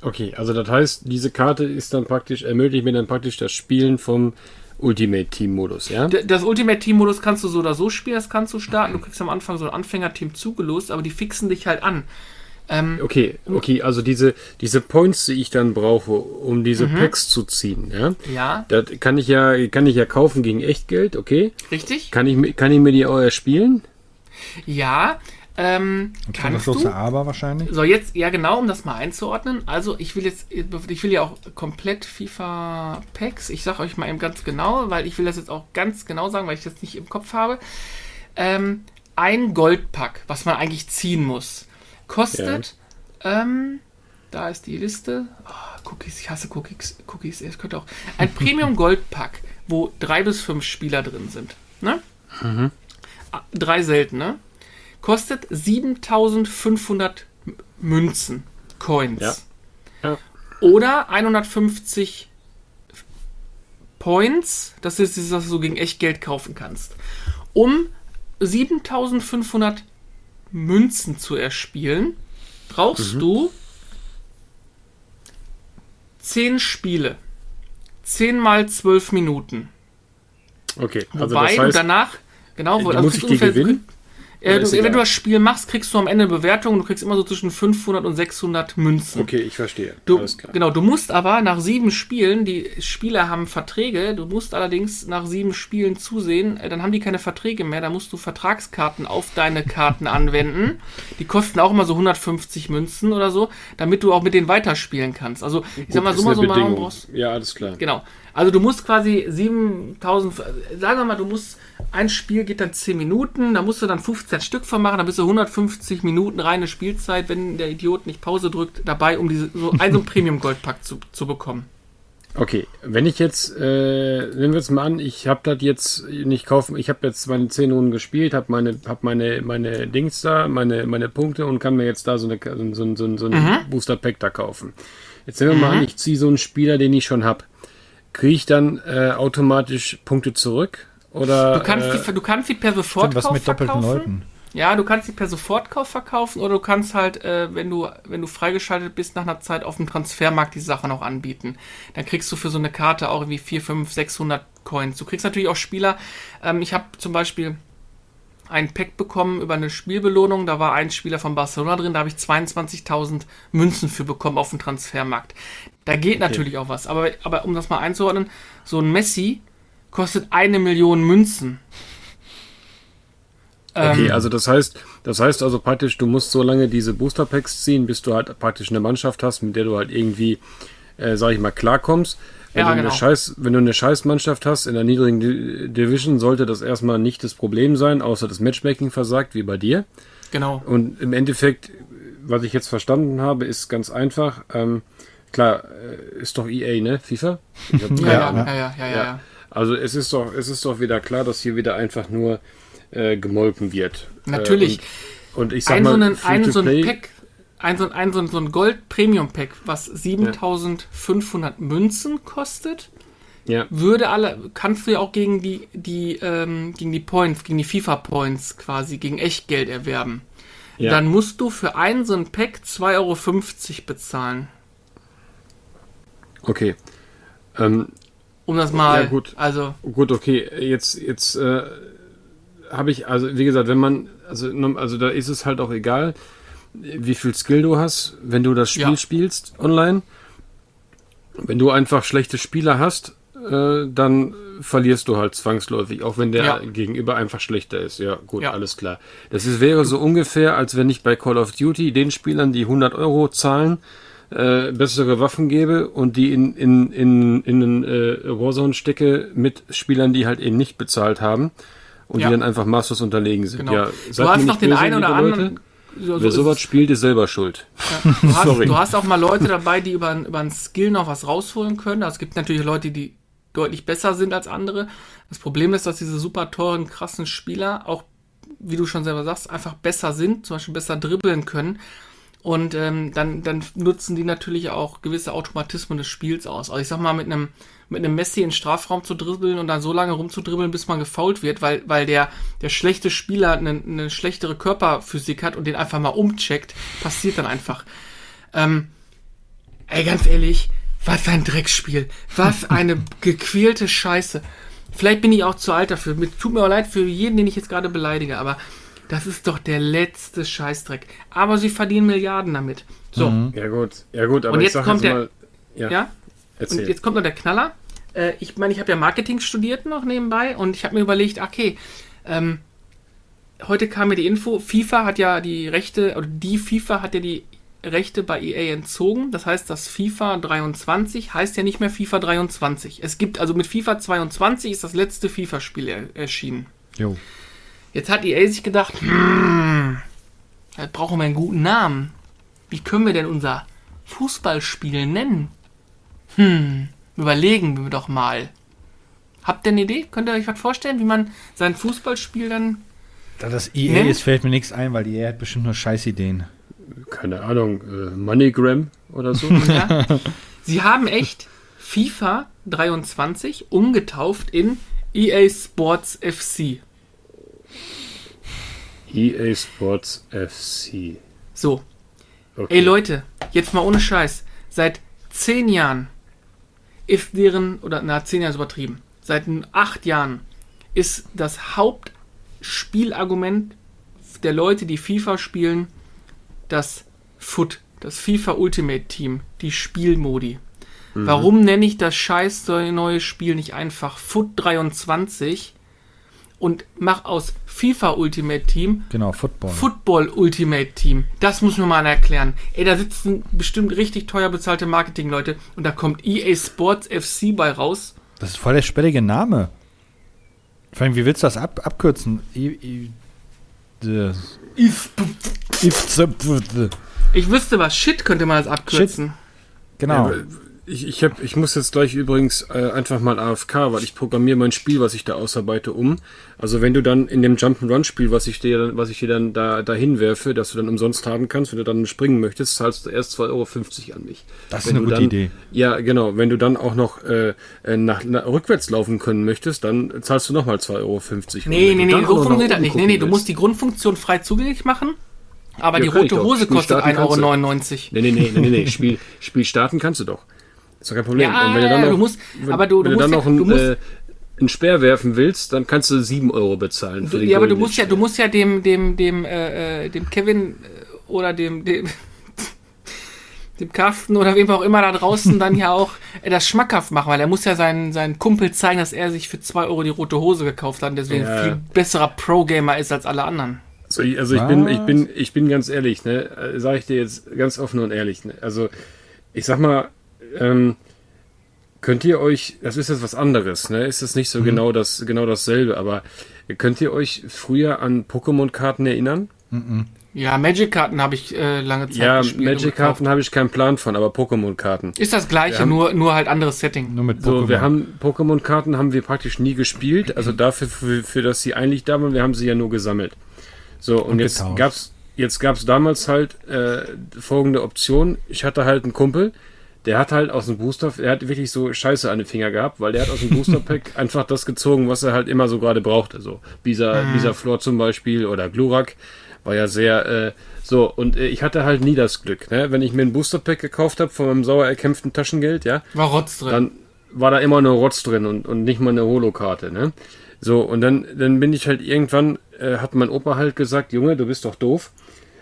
Okay, also das heißt, diese Karte ist dann praktisch, ermöglicht mir dann praktisch das Spielen vom Ultimate Team Modus, ja? Das Ultimate Team Modus kannst du so oder so spielen, das kannst du starten. Du kriegst am Anfang so ein Anfängerteam zugelost, aber die fixen dich halt an. Ähm, okay, okay, also diese, diese Points, die ich dann brauche, um diese mhm. Packs zu ziehen, ja? Ja. Das kann ich ja, kann ich ja kaufen gegen Echtgeld, okay? Richtig. Kann ich, kann ich mir die auch erspielen? Ja, ähm, kannst das du? Aber wahrscheinlich. So, jetzt, ja genau, um das mal einzuordnen. Also ich will jetzt, ich will ja auch komplett FIFA Packs. Ich sage euch mal eben ganz genau, weil ich will das jetzt auch ganz genau sagen, weil ich das nicht im Kopf habe. Ähm, ein Goldpack, was man eigentlich ziehen muss Kostet, ja. ähm, da ist die Liste. Oh, Cookies, ich hasse Cookies. Cookies, es könnte auch. Ein Premium Gold Pack, wo drei bis fünf Spieler drin sind. Ne? Mhm. Drei seltene. Kostet 7500 Münzen, Coins. Ja. Ja. Oder 150 Points, das ist das, was du gegen echt Geld kaufen kannst. Um 7500 Münzen zu erspielen, brauchst mhm. du 10 Spiele. 10 mal 12 Minuten. Okay, also Wobei das heißt, danach, genau, wo, also muss ich die gewinnen? Äh, du, wenn du das Spiel machst, kriegst du am Ende eine Bewertung. Du kriegst immer so zwischen 500 und 600 Münzen. Okay, ich verstehe. Du, Alles klar. Genau, du musst aber nach sieben Spielen, die Spieler haben Verträge, du musst allerdings nach sieben Spielen zusehen, äh, dann haben die keine Verträge mehr, da musst du Vertragskarten auf deine Karten anwenden. Die kosten auch immer so 150 Münzen oder so, damit du auch mit denen weiterspielen kannst. Also, ich Gut, sag mal, so mal so mal brauchst. Ja, alles klar. Genau. Also, du musst quasi 7000, sagen wir mal, du musst ein Spiel geht dann 10 Minuten, da musst du dann 15 Stück von machen, dann bist du 150 Minuten reine Spielzeit, wenn der Idiot nicht Pause drückt, dabei, um diese, so ein, so Premium-Goldpack zu, zu bekommen. Okay, wenn ich jetzt, äh, nehmen wir es mal an, ich habe das jetzt nicht kaufen, ich habe jetzt meine 10 Runden gespielt, habe meine, hab meine, meine Dings da, meine, meine Punkte und kann mir jetzt da so, eine, so, so, so ein mhm. Booster-Pack da kaufen. Jetzt nehmen wir mhm. mal an, ich ziehe so einen Spieler, den ich schon habe. Kriege ich dann äh, automatisch Punkte zurück? Oder, du, kannst äh, die, du kannst die per Sofortkauf was mit doppelten Leuten. Ja, du kannst die per Sofortkauf verkaufen oder du kannst halt, äh, wenn du wenn du freigeschaltet bist, nach einer Zeit auf dem Transfermarkt die Sachen auch anbieten. Dann kriegst du für so eine Karte auch irgendwie 4, 5, 600 Coins. Du kriegst natürlich auch Spieler. Ähm, ich habe zum Beispiel ein Pack bekommen über eine Spielbelohnung. Da war ein Spieler von Barcelona drin, da habe ich 22.000 Münzen für bekommen auf dem Transfermarkt. Da geht okay. natürlich auch was. Aber, aber um das mal einzuordnen, so ein Messi kostet eine Million Münzen. Okay, ähm, also das heißt, das heißt also praktisch, du musst so lange diese Booster Packs ziehen, bis du halt praktisch eine Mannschaft hast, mit der du halt irgendwie, äh, sag ich mal, klarkommst. Wenn, ja, du genau. eine Scheiß, wenn du eine Scheißmannschaft hast in der niedrigen D Division, sollte das erstmal nicht das Problem sein, außer das Matchmaking versagt, wie bei dir. Genau. Und im Endeffekt, was ich jetzt verstanden habe, ist ganz einfach. Ähm, klar, äh, ist doch EA, ne? FIFA? ja, ja, ja, ja, ja, ja, ja. Also es ist doch, es ist doch wieder klar, dass hier wieder einfach nur äh, gemolken wird. Natürlich. Äh, und, und, ich sag ein mal, so einen, ein, so ein Pack, ein so ein, so ein Gold Premium Pack, was 7500 ja. Münzen kostet, ja. würde alle, kannst du ja auch gegen die, die, ähm, gegen die Points, gegen die FIFA Points quasi, gegen Echtgeld erwerben. Ja. Dann musst du für einen so ein Pack 2,50 Euro bezahlen. Okay. Ähm, um das mal. Ja, gut. Also. Gut, okay. Jetzt, jetzt äh, habe ich, also wie gesagt, wenn man, also, also da ist es halt auch egal, wie viel Skill du hast, wenn du das Spiel ja. spielst online. Wenn du einfach schlechte Spieler hast, äh, dann verlierst du halt zwangsläufig, auch wenn der ja. Gegenüber einfach schlechter ist. Ja, gut, ja. alles klar. Das ist, wäre so ungefähr, als wenn ich bei Call of Duty den Spielern, die 100 Euro zahlen, äh, bessere Waffen gebe und die in, in, in, in einen äh, Warzone stecke mit Spielern, die halt eben nicht bezahlt haben und ja. die dann einfach Masters unterlegen sind. Genau. Ja, du hast noch den einen oder anderen. So, so Wer sowas spielt, ist selber schuld. Ja, du, hast, du hast auch mal Leute dabei, die über, über einen Skill noch was rausholen können. Also es gibt natürlich Leute, die deutlich besser sind als andere. Das Problem ist, dass diese super teuren, krassen Spieler auch, wie du schon selber sagst, einfach besser sind, zum Beispiel besser dribbeln können. Und ähm, dann, dann nutzen die natürlich auch gewisse Automatismen des Spiels aus. Also ich sag mal, mit einem, mit einem Messi in den Strafraum zu dribbeln und dann so lange rumzudribbeln, bis man gefault wird, weil, weil der, der schlechte Spieler eine, eine schlechtere Körperphysik hat und den einfach mal umcheckt, passiert dann einfach. Ähm, ey, ganz ehrlich, was ein Drecksspiel. Was eine gequälte Scheiße. Vielleicht bin ich auch zu alt dafür. Tut mir auch leid für jeden, den ich jetzt gerade beleidige, aber das ist doch der letzte Scheißdreck. Aber sie verdienen Milliarden damit. So. Mhm. Ja gut, ja gut, aber und jetzt kommt jetzt der, mal, ja, ja? Und jetzt kommt noch der Knaller. Äh, ich meine, ich habe ja Marketing studiert noch nebenbei und ich habe mir überlegt, okay, ähm, heute kam mir die Info, FIFA hat ja die Rechte, oder die FIFA hat ja die Rechte bei EA entzogen. Das heißt, das FIFA 23 heißt ja nicht mehr FIFA 23. Es gibt also mit FIFA 22 ist das letzte FIFA-Spiel er erschienen. Jo. Jetzt hat EA sich gedacht, hm, da brauchen wir einen guten Namen. Wie können wir denn unser Fußballspiel nennen? Hm, überlegen wir doch mal. Habt ihr eine Idee? Könnt ihr euch was vorstellen, wie man sein Fußballspiel dann. Da das EA nennt? ist, fällt mir nichts ein, weil EA hat bestimmt nur Scheißideen. Keine Ahnung, äh, Moneygram oder so. ja. Sie haben echt FIFA 23 umgetauft in EA Sports FC. EA Sports FC. So. Okay. Ey Leute, jetzt mal ohne Scheiß. Seit zehn Jahren ist deren, oder na, zehn Jahre ist übertrieben, seit acht Jahren ist das Hauptspielargument der Leute, die FIFA spielen, das FUT, das FIFA Ultimate Team, die Spielmodi. Mhm. Warum nenne ich das scheiß neue Spiel nicht einfach FUT 23? Und mach aus FIFA Ultimate Team genau Football Football Ultimate Team. Das muss mir mal erklären. Ey, da sitzen bestimmt richtig teuer bezahlte Marketingleute und da kommt EA Sports FC bei raus. Das ist voll der sperrige Name. Vor allem, wie willst du das ab abkürzen? I, I, ich wüsste was. Shit könnte man das abkürzen. Shit. Genau. Ja, ich, ich, hab, ich muss jetzt gleich übrigens äh, einfach mal AFK, weil ich programmiere mein Spiel, was ich da ausarbeite, um. Also wenn du dann in dem Jump'n'Run-Spiel, was ich dir, was ich dir dann da dahin werfe, dass du dann umsonst haben kannst, wenn du dann springen möchtest, zahlst du erst 2,50 Euro an mich. Das wenn ist eine gute dann, Idee. Ja, genau. Wenn du dann auch noch äh, äh nach, nach, rückwärts laufen können möchtest, dann zahlst du nochmal 2,50 Euro. Nee, nee, nee, so funktioniert das nicht. Nee, nee, du musst die Grundfunktion frei zugänglich machen. Aber ja, die rote Hose kostet 1,99 Euro. Nee, nee, nee, nee, nee. Spiel, Spiel starten kannst du doch. Ist doch kein Problem. Ja, und wenn du dann noch, du musst, wenn, aber du, du, wenn du dann noch ein, äh, einen Speer werfen willst, dann kannst du 7 Euro bezahlen. Für du, ja, aber du musst ja, du musst ja dem, dem, dem, äh, äh dem Kevin äh, oder dem, dem, dem Carsten oder wem auch immer da draußen dann ja auch äh, das schmackhaft machen, weil er muss ja seinen, seinen Kumpel zeigen, dass er sich für 2 Euro die rote Hose gekauft hat und deswegen ja. viel besserer Pro-Gamer ist als alle anderen. Also, also ich bin, ich bin, ich bin ganz ehrlich, ne, sage ich dir jetzt ganz offen und ehrlich, ne? Also ich sag mal, ähm, könnt ihr euch, das ist jetzt was anderes, ne? Ist es nicht so mhm. genau das, genau dasselbe, aber könnt ihr euch früher an Pokémon-Karten erinnern? Mhm. Ja, Magic-Karten habe ich äh, lange Zeit ja, gespielt. Ja, Magic-Karten habe ich keinen Plan von, aber Pokémon-Karten. Ist das gleiche, haben, nur, nur halt anderes Setting. Nur mit Pokémon. So, wir haben Pokémon-Karten haben wir praktisch nie gespielt, also dafür, für, für das sie eigentlich da waren, wir haben sie ja nur gesammelt. So, und, und jetzt getauscht. gab's, jetzt gab's damals halt äh, folgende Option. Ich hatte halt einen Kumpel, der hat halt aus dem Booster, er hat wirklich so Scheiße an den Finger gehabt, weil der hat aus dem Booster Pack einfach das gezogen, was er halt immer so gerade brauchte. Also Bisa, mhm. Bisa Floor zum Beispiel oder Glurak war ja sehr äh, so und äh, ich hatte halt nie das Glück, ne? Wenn ich mir ein Booster Pack gekauft habe von meinem sauer erkämpften Taschengeld, ja, war Rotz drin. Dann war da immer nur Rotz drin und, und nicht mal eine Holokarte, ne? So und dann dann bin ich halt irgendwann äh, hat mein Opa halt gesagt, Junge, du bist doch doof.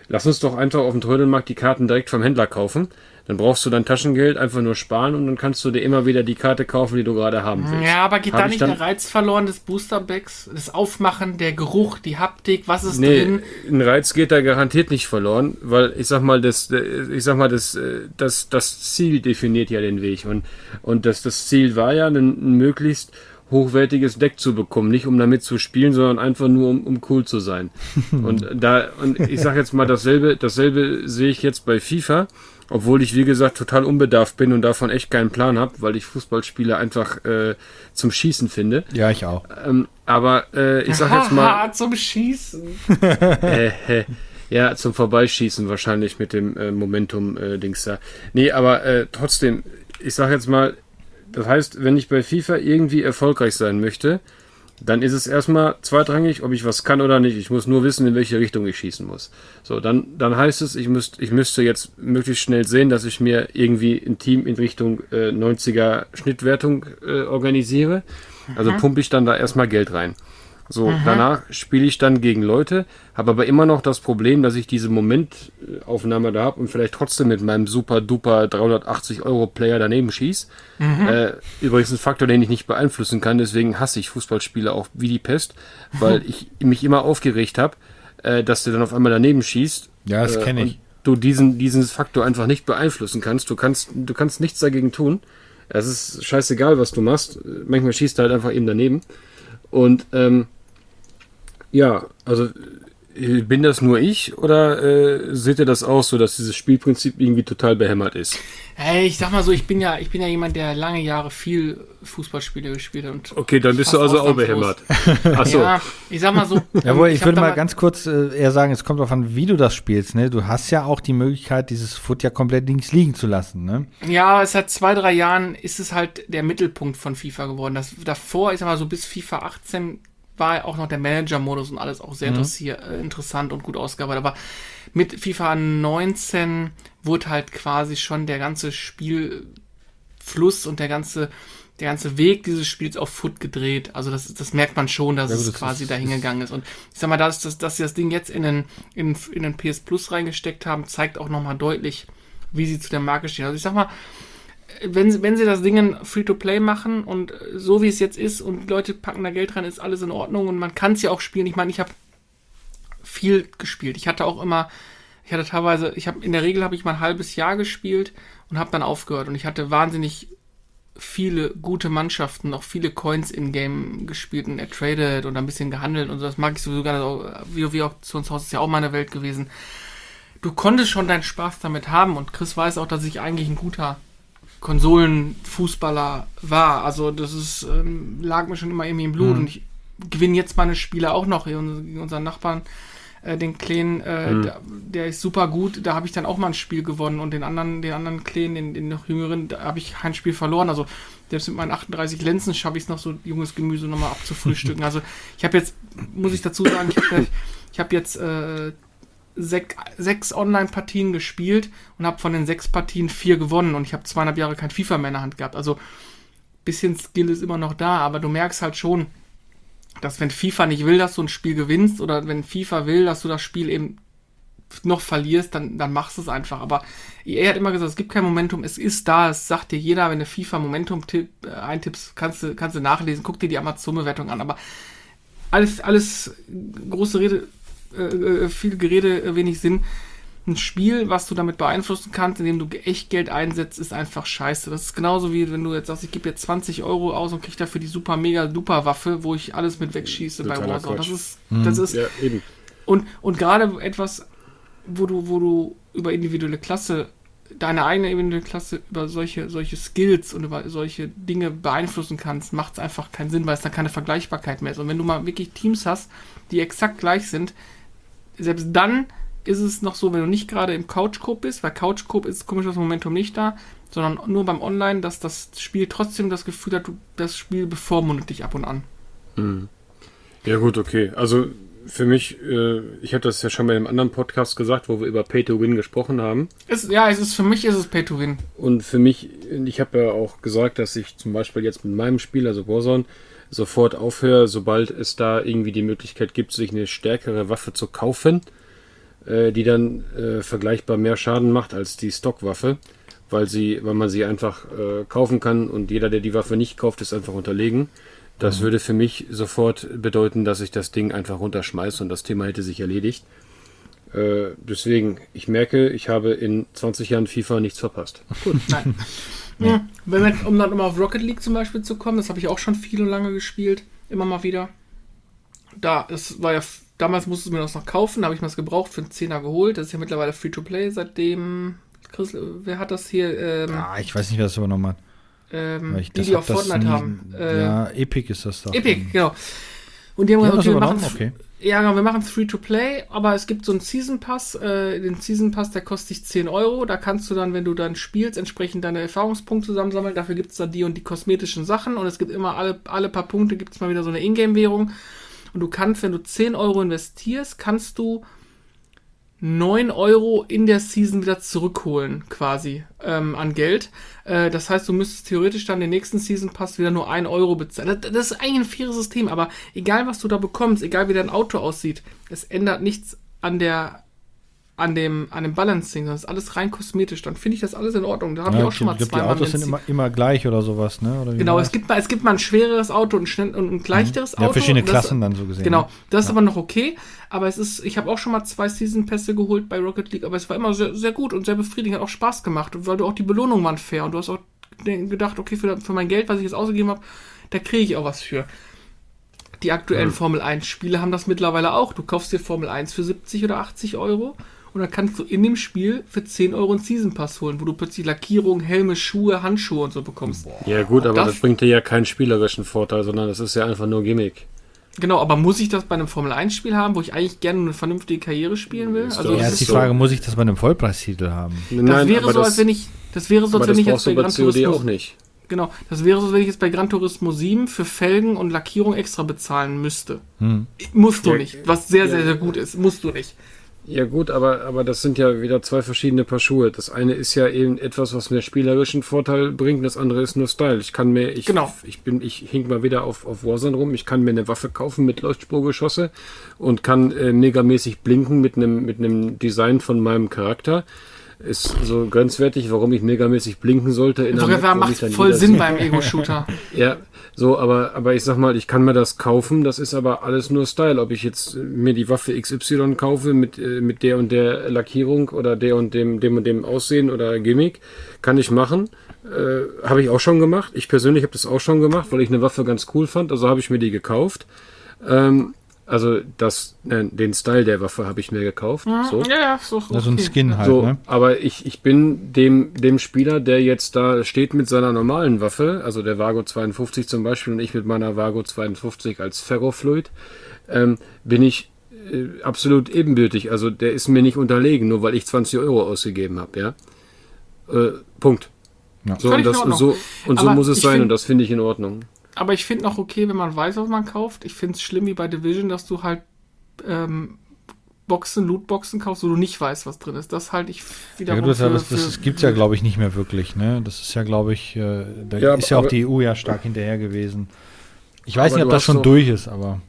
Lass uns doch einfach auf dem Trödelmarkt die Karten direkt vom Händler kaufen. Dann brauchst du dein Taschengeld einfach nur sparen und dann kannst du dir immer wieder die Karte kaufen, die du gerade haben willst. Ja, aber geht Hab da nicht der Reiz verloren des Boosterbacks? Das Aufmachen, der Geruch, die Haptik, was ist nee, drin? Ein Reiz geht da garantiert nicht verloren, weil ich sag mal, das, ich sag mal, das, das, das Ziel definiert ja den Weg und, und das, das Ziel war ja, ein, ein möglichst hochwertiges Deck zu bekommen, nicht um damit zu spielen, sondern einfach nur um, um cool zu sein. und da und ich sag jetzt mal dasselbe, dasselbe sehe ich jetzt bei FIFA. Obwohl ich, wie gesagt, total unbedarft bin und davon echt keinen Plan habe, weil ich Fußballspiele einfach äh, zum Schießen finde. Ja, ich auch. Ähm, aber äh, ich sag jetzt mal. zum Schießen. äh, äh, ja, zum Vorbeischießen wahrscheinlich mit dem äh, Momentum-Dings da. Nee, aber äh, trotzdem, ich sag jetzt mal, das heißt, wenn ich bei FIFA irgendwie erfolgreich sein möchte, dann ist es erstmal zweitrangig, ob ich was kann oder nicht. Ich muss nur wissen, in welche Richtung ich schießen muss. So, dann, dann heißt es, ich, müsst, ich müsste jetzt möglichst schnell sehen, dass ich mir irgendwie ein Team in Richtung äh, 90er Schnittwertung äh, organisiere. Also pumpe ich dann da erstmal Geld rein. So, mhm. danach spiele ich dann gegen Leute, habe aber immer noch das Problem, dass ich diese Momentaufnahme da habe und vielleicht trotzdem mit meinem super duper 380 Euro Player daneben schieße. Mhm. Äh, übrigens ein Faktor, den ich nicht beeinflussen kann, deswegen hasse ich Fußballspiele auch wie die Pest, weil ich mich immer aufgeregt habe, äh, dass der dann auf einmal daneben schießt. Ja, das äh, kenne ich. Du diesen, diesen Faktor einfach nicht beeinflussen kannst. Du kannst, du kannst nichts dagegen tun. Es ist scheißegal, was du machst. Manchmal schießt er halt einfach eben daneben. Und ähm, ja, also bin das nur ich oder äh, seht ihr das auch so, dass dieses Spielprinzip irgendwie total behämmert ist? Hey, ich sag mal so, ich bin ja, ich bin ja jemand, der lange Jahre viel Fußballspiele gespielt hat. Und okay, dann bist du also auch behämmert. Achso. Ja, ich sag mal so. Jawohl, ich, ich würde mal ganz kurz äh, eher sagen, es kommt darauf an, wie du das spielst. Ne? Du hast ja auch die Möglichkeit, dieses Foot ja komplett links liegen zu lassen. Ne? Ja, es hat zwei, drei Jahren ist es halt der Mittelpunkt von FIFA geworden. Das, davor, ich sag mal so bis FIFA 18 war auch noch der Manager-Modus und alles auch sehr mhm. äh, interessant und gut ausgearbeitet. Aber mit FIFA 19 wurde halt quasi schon der ganze Spielfluss und der ganze, der ganze Weg dieses Spiels auf Foot gedreht. Also das, das merkt man schon, dass ja, es das quasi ist, dahin gegangen ist. Und ich sag mal, dass, dass, dass sie das Ding jetzt in den, in, in den PS Plus reingesteckt haben, zeigt auch nochmal deutlich, wie sie zu der Marke stehen. Also ich sag mal, wenn, wenn sie das Ding Free-to-Play machen und so wie es jetzt ist und Leute packen da Geld rein, ist alles in Ordnung und man kann es ja auch spielen. Ich meine, ich habe viel gespielt. Ich hatte auch immer, ich hatte teilweise, ich habe in der Regel habe ich mal ein halbes Jahr gespielt und habe dann aufgehört und ich hatte wahnsinnig viele gute Mannschaften, auch viele Coins in Game gespielt und ertradet und ein bisschen gehandelt und so. Das mag ich sowieso gerne. Wie, wie auch zu uns Haus ist ja auch meine Welt gewesen. Du konntest schon deinen Spaß damit haben und Chris weiß auch, dass ich eigentlich ein guter Konsolenfußballer war. Also das ist, ähm, lag mir schon immer irgendwie im Blut mhm. und ich gewinne jetzt meine Spiele auch noch gegen unseren Nachbarn, äh, den Kleinen, äh, mhm. der, der, ist super gut. Da habe ich dann auch mal ein Spiel gewonnen und den anderen, den anderen Kleinen, den, den noch jüngeren, da habe ich kein Spiel verloren. Also selbst mit meinen 38 Lenzen schaffe ich es noch so junges Gemüse nochmal abzufrühstücken. also ich habe jetzt, muss ich dazu sagen, ich habe hab jetzt äh, sech, sechs Online-Partien gespielt und habe von den sechs Partien vier gewonnen und ich habe zweieinhalb Jahre kein FIFA mehr in der Hand gehabt. Also bisschen Skill ist immer noch da, aber du merkst halt schon, dass wenn FIFA nicht will, dass du ein Spiel gewinnst oder wenn FIFA will, dass du das Spiel eben noch verlierst, dann, dann machst du es einfach. Aber EA hat immer gesagt, es gibt kein Momentum, es ist da, es sagt dir jeder, wenn du FIFA Momentum tipp, äh, eintippst, kannst du, kannst du nachlesen, guck dir die Amazon-Bewertung an. Aber alles, alles große Rede, äh, äh, viel Gerede, äh, wenig Sinn. Ein Spiel, was du damit beeinflussen kannst, indem du echt Geld einsetzt, ist einfach scheiße. Das ist genauso wie wenn du jetzt sagst, ich gebe jetzt 20 Euro aus und kriege dafür die super mega duper Waffe, wo ich alles mit wegschieße bei Warzone. Das ist, hm. das ist. Ja, eben. Und, und gerade etwas, wo du, wo du über individuelle Klasse, deine eigene individuelle Klasse über solche, solche Skills und über solche Dinge beeinflussen kannst, macht es einfach keinen Sinn, weil es dann keine Vergleichbarkeit mehr ist. Und wenn du mal wirklich Teams hast, die exakt gleich sind, selbst dann ist es noch so, wenn du nicht gerade im Couchcoop bist, weil Couchcoop ist komisch das Momentum nicht da, sondern nur beim Online, dass das Spiel trotzdem das Gefühl hat, du, das Spiel bevormundet dich ab und an. Hm. Ja gut, okay. Also für mich, äh, ich habe das ja schon bei einem anderen Podcast gesagt, wo wir über Pay to Win gesprochen haben. Es, ja, es ist für mich ist es Pay to Win. Und für mich, ich habe ja auch gesagt, dass ich zum Beispiel jetzt mit meinem Spiel, also Warzone, sofort aufhöre, sobald es da irgendwie die Möglichkeit gibt, sich eine stärkere Waffe zu kaufen, äh, die dann äh, vergleichbar mehr Schaden macht als die Stockwaffe, weil sie, weil man sie einfach äh, kaufen kann und jeder, der die Waffe nicht kauft, ist einfach unterlegen. Das mhm. würde für mich sofort bedeuten, dass ich das Ding einfach runterschmeiße und das Thema hätte sich erledigt. Äh, deswegen, ich merke, ich habe in 20 Jahren FIFA nichts verpasst. Gut. Nein. Ja. Wenn wir, um dann immer auf Rocket League zum Beispiel zu kommen, das habe ich auch schon viel und lange gespielt, immer mal wieder. Da, es war ja, damals musste man das noch kaufen, da habe ich mir das gebraucht für einen Zehner geholt. Das ist ja mittlerweile Free-to-Play, seitdem, Chris, wer hat das hier? Ähm, ja, ich weiß nicht, wer das übernommen hat. Ähm, die, die auch Fortnite nie, haben. Äh, ja, Epic ist das da. Epic, genau. Und die haben gesagt, okay, wir machen, okay. Ja, genau, wir machen Free-to-Play, aber es gibt so einen Season Pass. Äh, den Season Pass, der kostet dich 10 Euro. Da kannst du dann, wenn du dann spielst, entsprechend deine Erfahrungspunkte zusammensammeln. Dafür gibt es dann die und die kosmetischen Sachen. Und es gibt immer alle, alle paar Punkte, gibt es mal wieder so eine Ingame-Währung. Und du kannst, wenn du 10 Euro investierst, kannst du 9 Euro in der Season wieder zurückholen, quasi, ähm, an Geld. Äh, das heißt, du müsstest theoretisch dann den nächsten Season Pass wieder nur 1 Euro bezahlen. Das, das ist eigentlich ein faires System, aber egal was du da bekommst, egal wie dein Auto aussieht, es ändert nichts an der an dem, an dem Balancing, das ist alles rein kosmetisch, dann finde ich das alles in Ordnung. Da habe ja, ich auch schon mal zwei Die Autos sind immer, immer gleich oder sowas, ne? Oder genau, es gibt, mal, es gibt mal ein schwereres Auto und, schnell, und ein leichteres mhm. ja, Auto. verschiedene das, Klassen dann so gesehen. Genau, ne? das ist aber noch okay, aber es ist, ich habe auch schon mal zwei Season-Pässe geholt bei Rocket League, aber es war immer sehr, sehr gut und sehr befriedigend, hat auch Spaß gemacht, und weil du auch die Belohnung waren fair und du hast auch gedacht, okay, für, für mein Geld, was ich jetzt ausgegeben habe, da kriege ich auch was für. Die aktuellen ja. Formel 1 Spiele haben das mittlerweile auch. Du kaufst dir Formel 1 für 70 oder 80 Euro und dann kannst du in dem Spiel für 10 Euro einen Season Pass holen, wo du plötzlich Lackierung, Helme, Schuhe, Handschuhe und so bekommst. Ja gut, aber das, das bringt dir ja keinen spielerischen Vorteil, sondern das ist ja einfach nur Gimmick. Genau, aber muss ich das bei einem Formel 1 Spiel haben, wo ich eigentlich gerne eine vernünftige Karriere spielen will? Also ja, ist die Frage, so. muss ich das bei einem Vollpreistitel haben? Das Nein, wäre so, als wenn ich das wäre so, als wenn ich jetzt bei Gran Turismo auch nicht. Genau, das wäre so, als wenn ich jetzt bei Gran Turismo 7 für Felgen und Lackierung extra bezahlen müsste. Hm. Musst du ja, nicht, was sehr, sehr, sehr gut ist. Musst du nicht. Ja gut, aber, aber das sind ja wieder zwei verschiedene Paar Schuhe. Das eine ist ja eben etwas, was mir spielerischen Vorteil bringt, das andere ist nur Style. Ich kann mir, ich, genau. ich bin, ich hink mal wieder auf, auf Warzone rum, ich kann mir eine Waffe kaufen mit Leuchtspurgeschosse und kann äh, megamäßig blinken mit einem mit einem Design von meinem Charakter ist so grenzwertig, warum ich megamäßig blinken sollte. In einer Map, macht voll Sinn beim Ego-Shooter. ja, so, aber, aber ich sag mal, ich kann mir das kaufen, das ist aber alles nur Style. Ob ich jetzt mir die Waffe XY kaufe mit, äh, mit der und der Lackierung oder der und dem, dem und dem Aussehen oder Gimmick, kann ich machen. Äh, habe ich auch schon gemacht. Ich persönlich habe das auch schon gemacht, weil ich eine Waffe ganz cool fand, also habe ich mir die gekauft. Ähm, also das, äh, den Style der Waffe habe ich mir gekauft. Ja, so. ja, ja so, okay. Also ein Skin halt. So, ne? Aber ich, ich bin dem, dem Spieler, der jetzt da steht mit seiner normalen Waffe, also der Vago 52 zum Beispiel und ich mit meiner Vago 52 als Ferrofluid, ähm, bin ich äh, absolut ebenbürtig. Also der ist mir nicht unterlegen, nur weil ich 20 Euro ausgegeben habe, ja. Äh, Punkt. Ja. So, und, das, so, und so muss es sein und das finde ich in Ordnung aber ich finde noch okay, wenn man weiß, was man kauft. Ich finde es schlimm wie bei Division, dass du halt ähm, Boxen, Lootboxen kaufst, wo du nicht weißt, was drin ist. Das halte ich wieder. Ja, das, für, das, das gibt es ja, glaube ich, nicht mehr wirklich. Ne? Das ist ja, glaube ich, äh, da ja, ist ja auch die EU ja stark hinterher gewesen. Ich weiß nicht, ob das schon doch, durch ist, aber.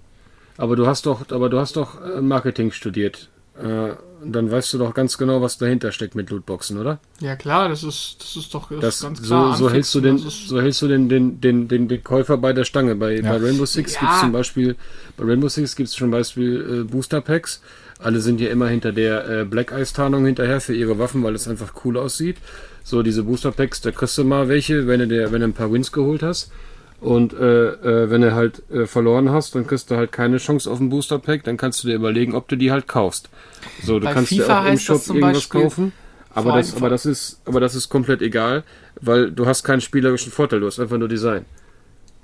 Aber du hast doch, aber du hast doch äh, Marketing studiert. Äh, dann weißt du doch ganz genau, was dahinter steckt mit Lootboxen, oder? Ja klar, das ist, das ist doch das das, ganz klar. So, so hältst du den, so hältst du den, den, den, den, den Käufer bei der Stange. Bei, ja. bei Rainbow Six ja. gibt es zum Beispiel, bei Rainbow Six gibt es zum Beispiel äh, Booster Packs. Alle sind ja immer hinter der äh, Black Ice Tarnung hinterher für ihre Waffen, weil es einfach cool aussieht. So diese Booster Packs, da kriegst du mal welche, wenn du dir, wenn du ein paar Wins geholt hast. Und äh, äh, wenn du halt äh, verloren hast, dann kriegst du halt keine Chance auf ein Booster Pack, dann kannst du dir überlegen, ob du die halt kaufst. So, du Bei kannst FIFA dir auch im Shop irgendwas Beispiel kaufen, aber das, aber das ist, aber das ist komplett egal, weil du hast keinen spielerischen Vorteil, du hast einfach nur Design.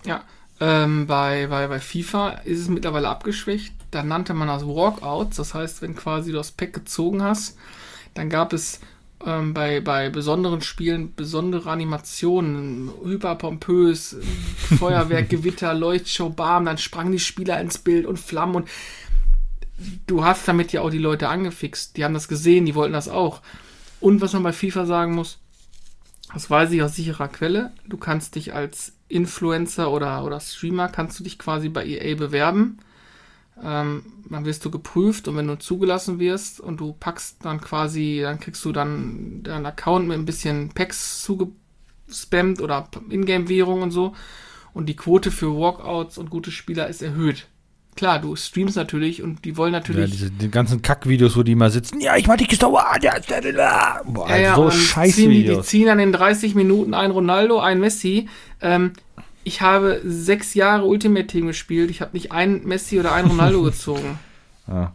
Ja, ähm, bei, bei, bei FIFA ist es mittlerweile abgeschwächt. Da nannte man das Walkouts. Das heißt, wenn quasi du das Pack gezogen hast, dann gab es ähm, bei, bei besonderen Spielen besondere Animationen, hyperpompös, Feuerwerk, Gewitter, Leuchtshow, Bam, dann sprangen die Spieler ins Bild und Flammen und du hast damit ja auch die Leute angefixt. Die haben das gesehen, die wollten das auch. Und was man bei FIFA sagen muss, das weiß ich aus sicherer Quelle, du kannst dich als Influencer oder, oder Streamer, kannst du dich quasi bei EA bewerben ähm, dann wirst du geprüft und wenn du zugelassen wirst und du packst dann quasi, dann kriegst du dann deinen Account mit ein bisschen Packs zugespammt oder Ingame-Währung und so. Und die Quote für Walkouts und gute Spieler ist erhöht. Klar, du streamst natürlich und die wollen natürlich. Ja, diese die ganzen Kackvideos, wo die mal sitzen, ja, ich mach die Kiste, ah, ja, boah, ja, ja, so scheiß ziehen die, die ziehen dann in 30 Minuten ein Ronaldo, ein Messi. Ähm, ich habe sechs Jahre Ultimate Team gespielt. Ich habe nicht einen Messi oder einen Ronaldo gezogen. Ja.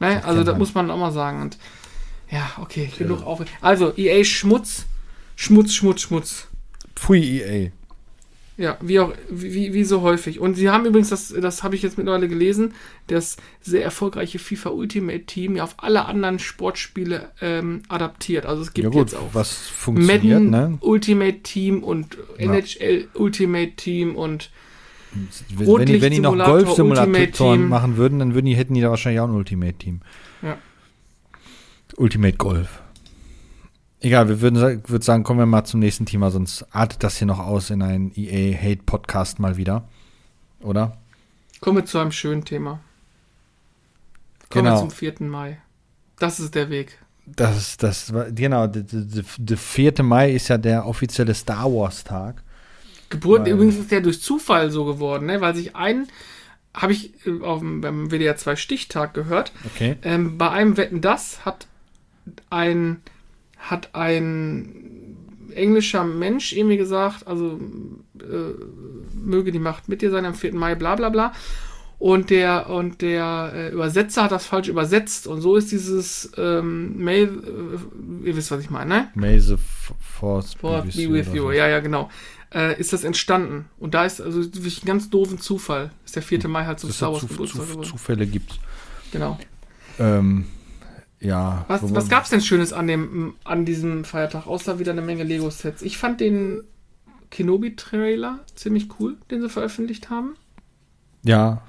Ne? Das also das muss man auch mal sagen. Und ja, okay, ja. genug auf. Also EA Schmutz, Schmutz, Schmutz, Schmutz. Pfui EA. Ja, wie auch, wie, wie so häufig. Und sie haben übrigens, das, das habe ich jetzt mittlerweile gelesen, das sehr erfolgreiche FIFA Ultimate Team ja auf alle anderen Sportspiele ähm, adaptiert. Also es gibt ja gut, jetzt auch was funktioniert, Madden ne? Ultimate Team und ja. NHL Ultimate Team und wenn die, wenn die noch Golf-Simulatoren machen würden, dann würden die, hätten die da wahrscheinlich auch ein Ultimate Team. Ja. Ultimate Golf. Egal, wir würden würd sagen, kommen wir mal zum nächsten Thema, sonst artet das hier noch aus in einen EA-Hate-Podcast mal wieder. Oder? Kommen wir zu einem schönen Thema. Kommen genau. wir zum 4. Mai. Das ist der Weg. Das ist das, genau, der 4. Mai ist ja der offizielle Star Wars-Tag. Geburt weil, übrigens ist der durch Zufall so geworden, ne? weil sich ein, habe ich äh, auf dem, beim WDR 2 Stichtag gehört, okay. ähm, bei einem Wetten das hat ein hat ein englischer Mensch irgendwie gesagt, also äh, möge die Macht mit dir sein am 4. Mai, bla bla bla. Und der, und der äh, Übersetzer hat das falsch übersetzt. Und so ist dieses ähm, May, äh, ihr wisst, was ich meine, ne? May the Force be with, be with you. Ja, ja, genau. Äh, ist das entstanden. Und da ist also durch einen ganz doofen Zufall, ist der 4. Mai halt so Star Wars zu, Geburtstag zu, Zufälle gibt. Genau. Ähm, ja. Was, was gab es denn Schönes an, dem, an diesem Feiertag, außer wieder eine Menge Lego-Sets? Ich fand den Kenobi-Trailer ziemlich cool, den sie veröffentlicht haben. Ja,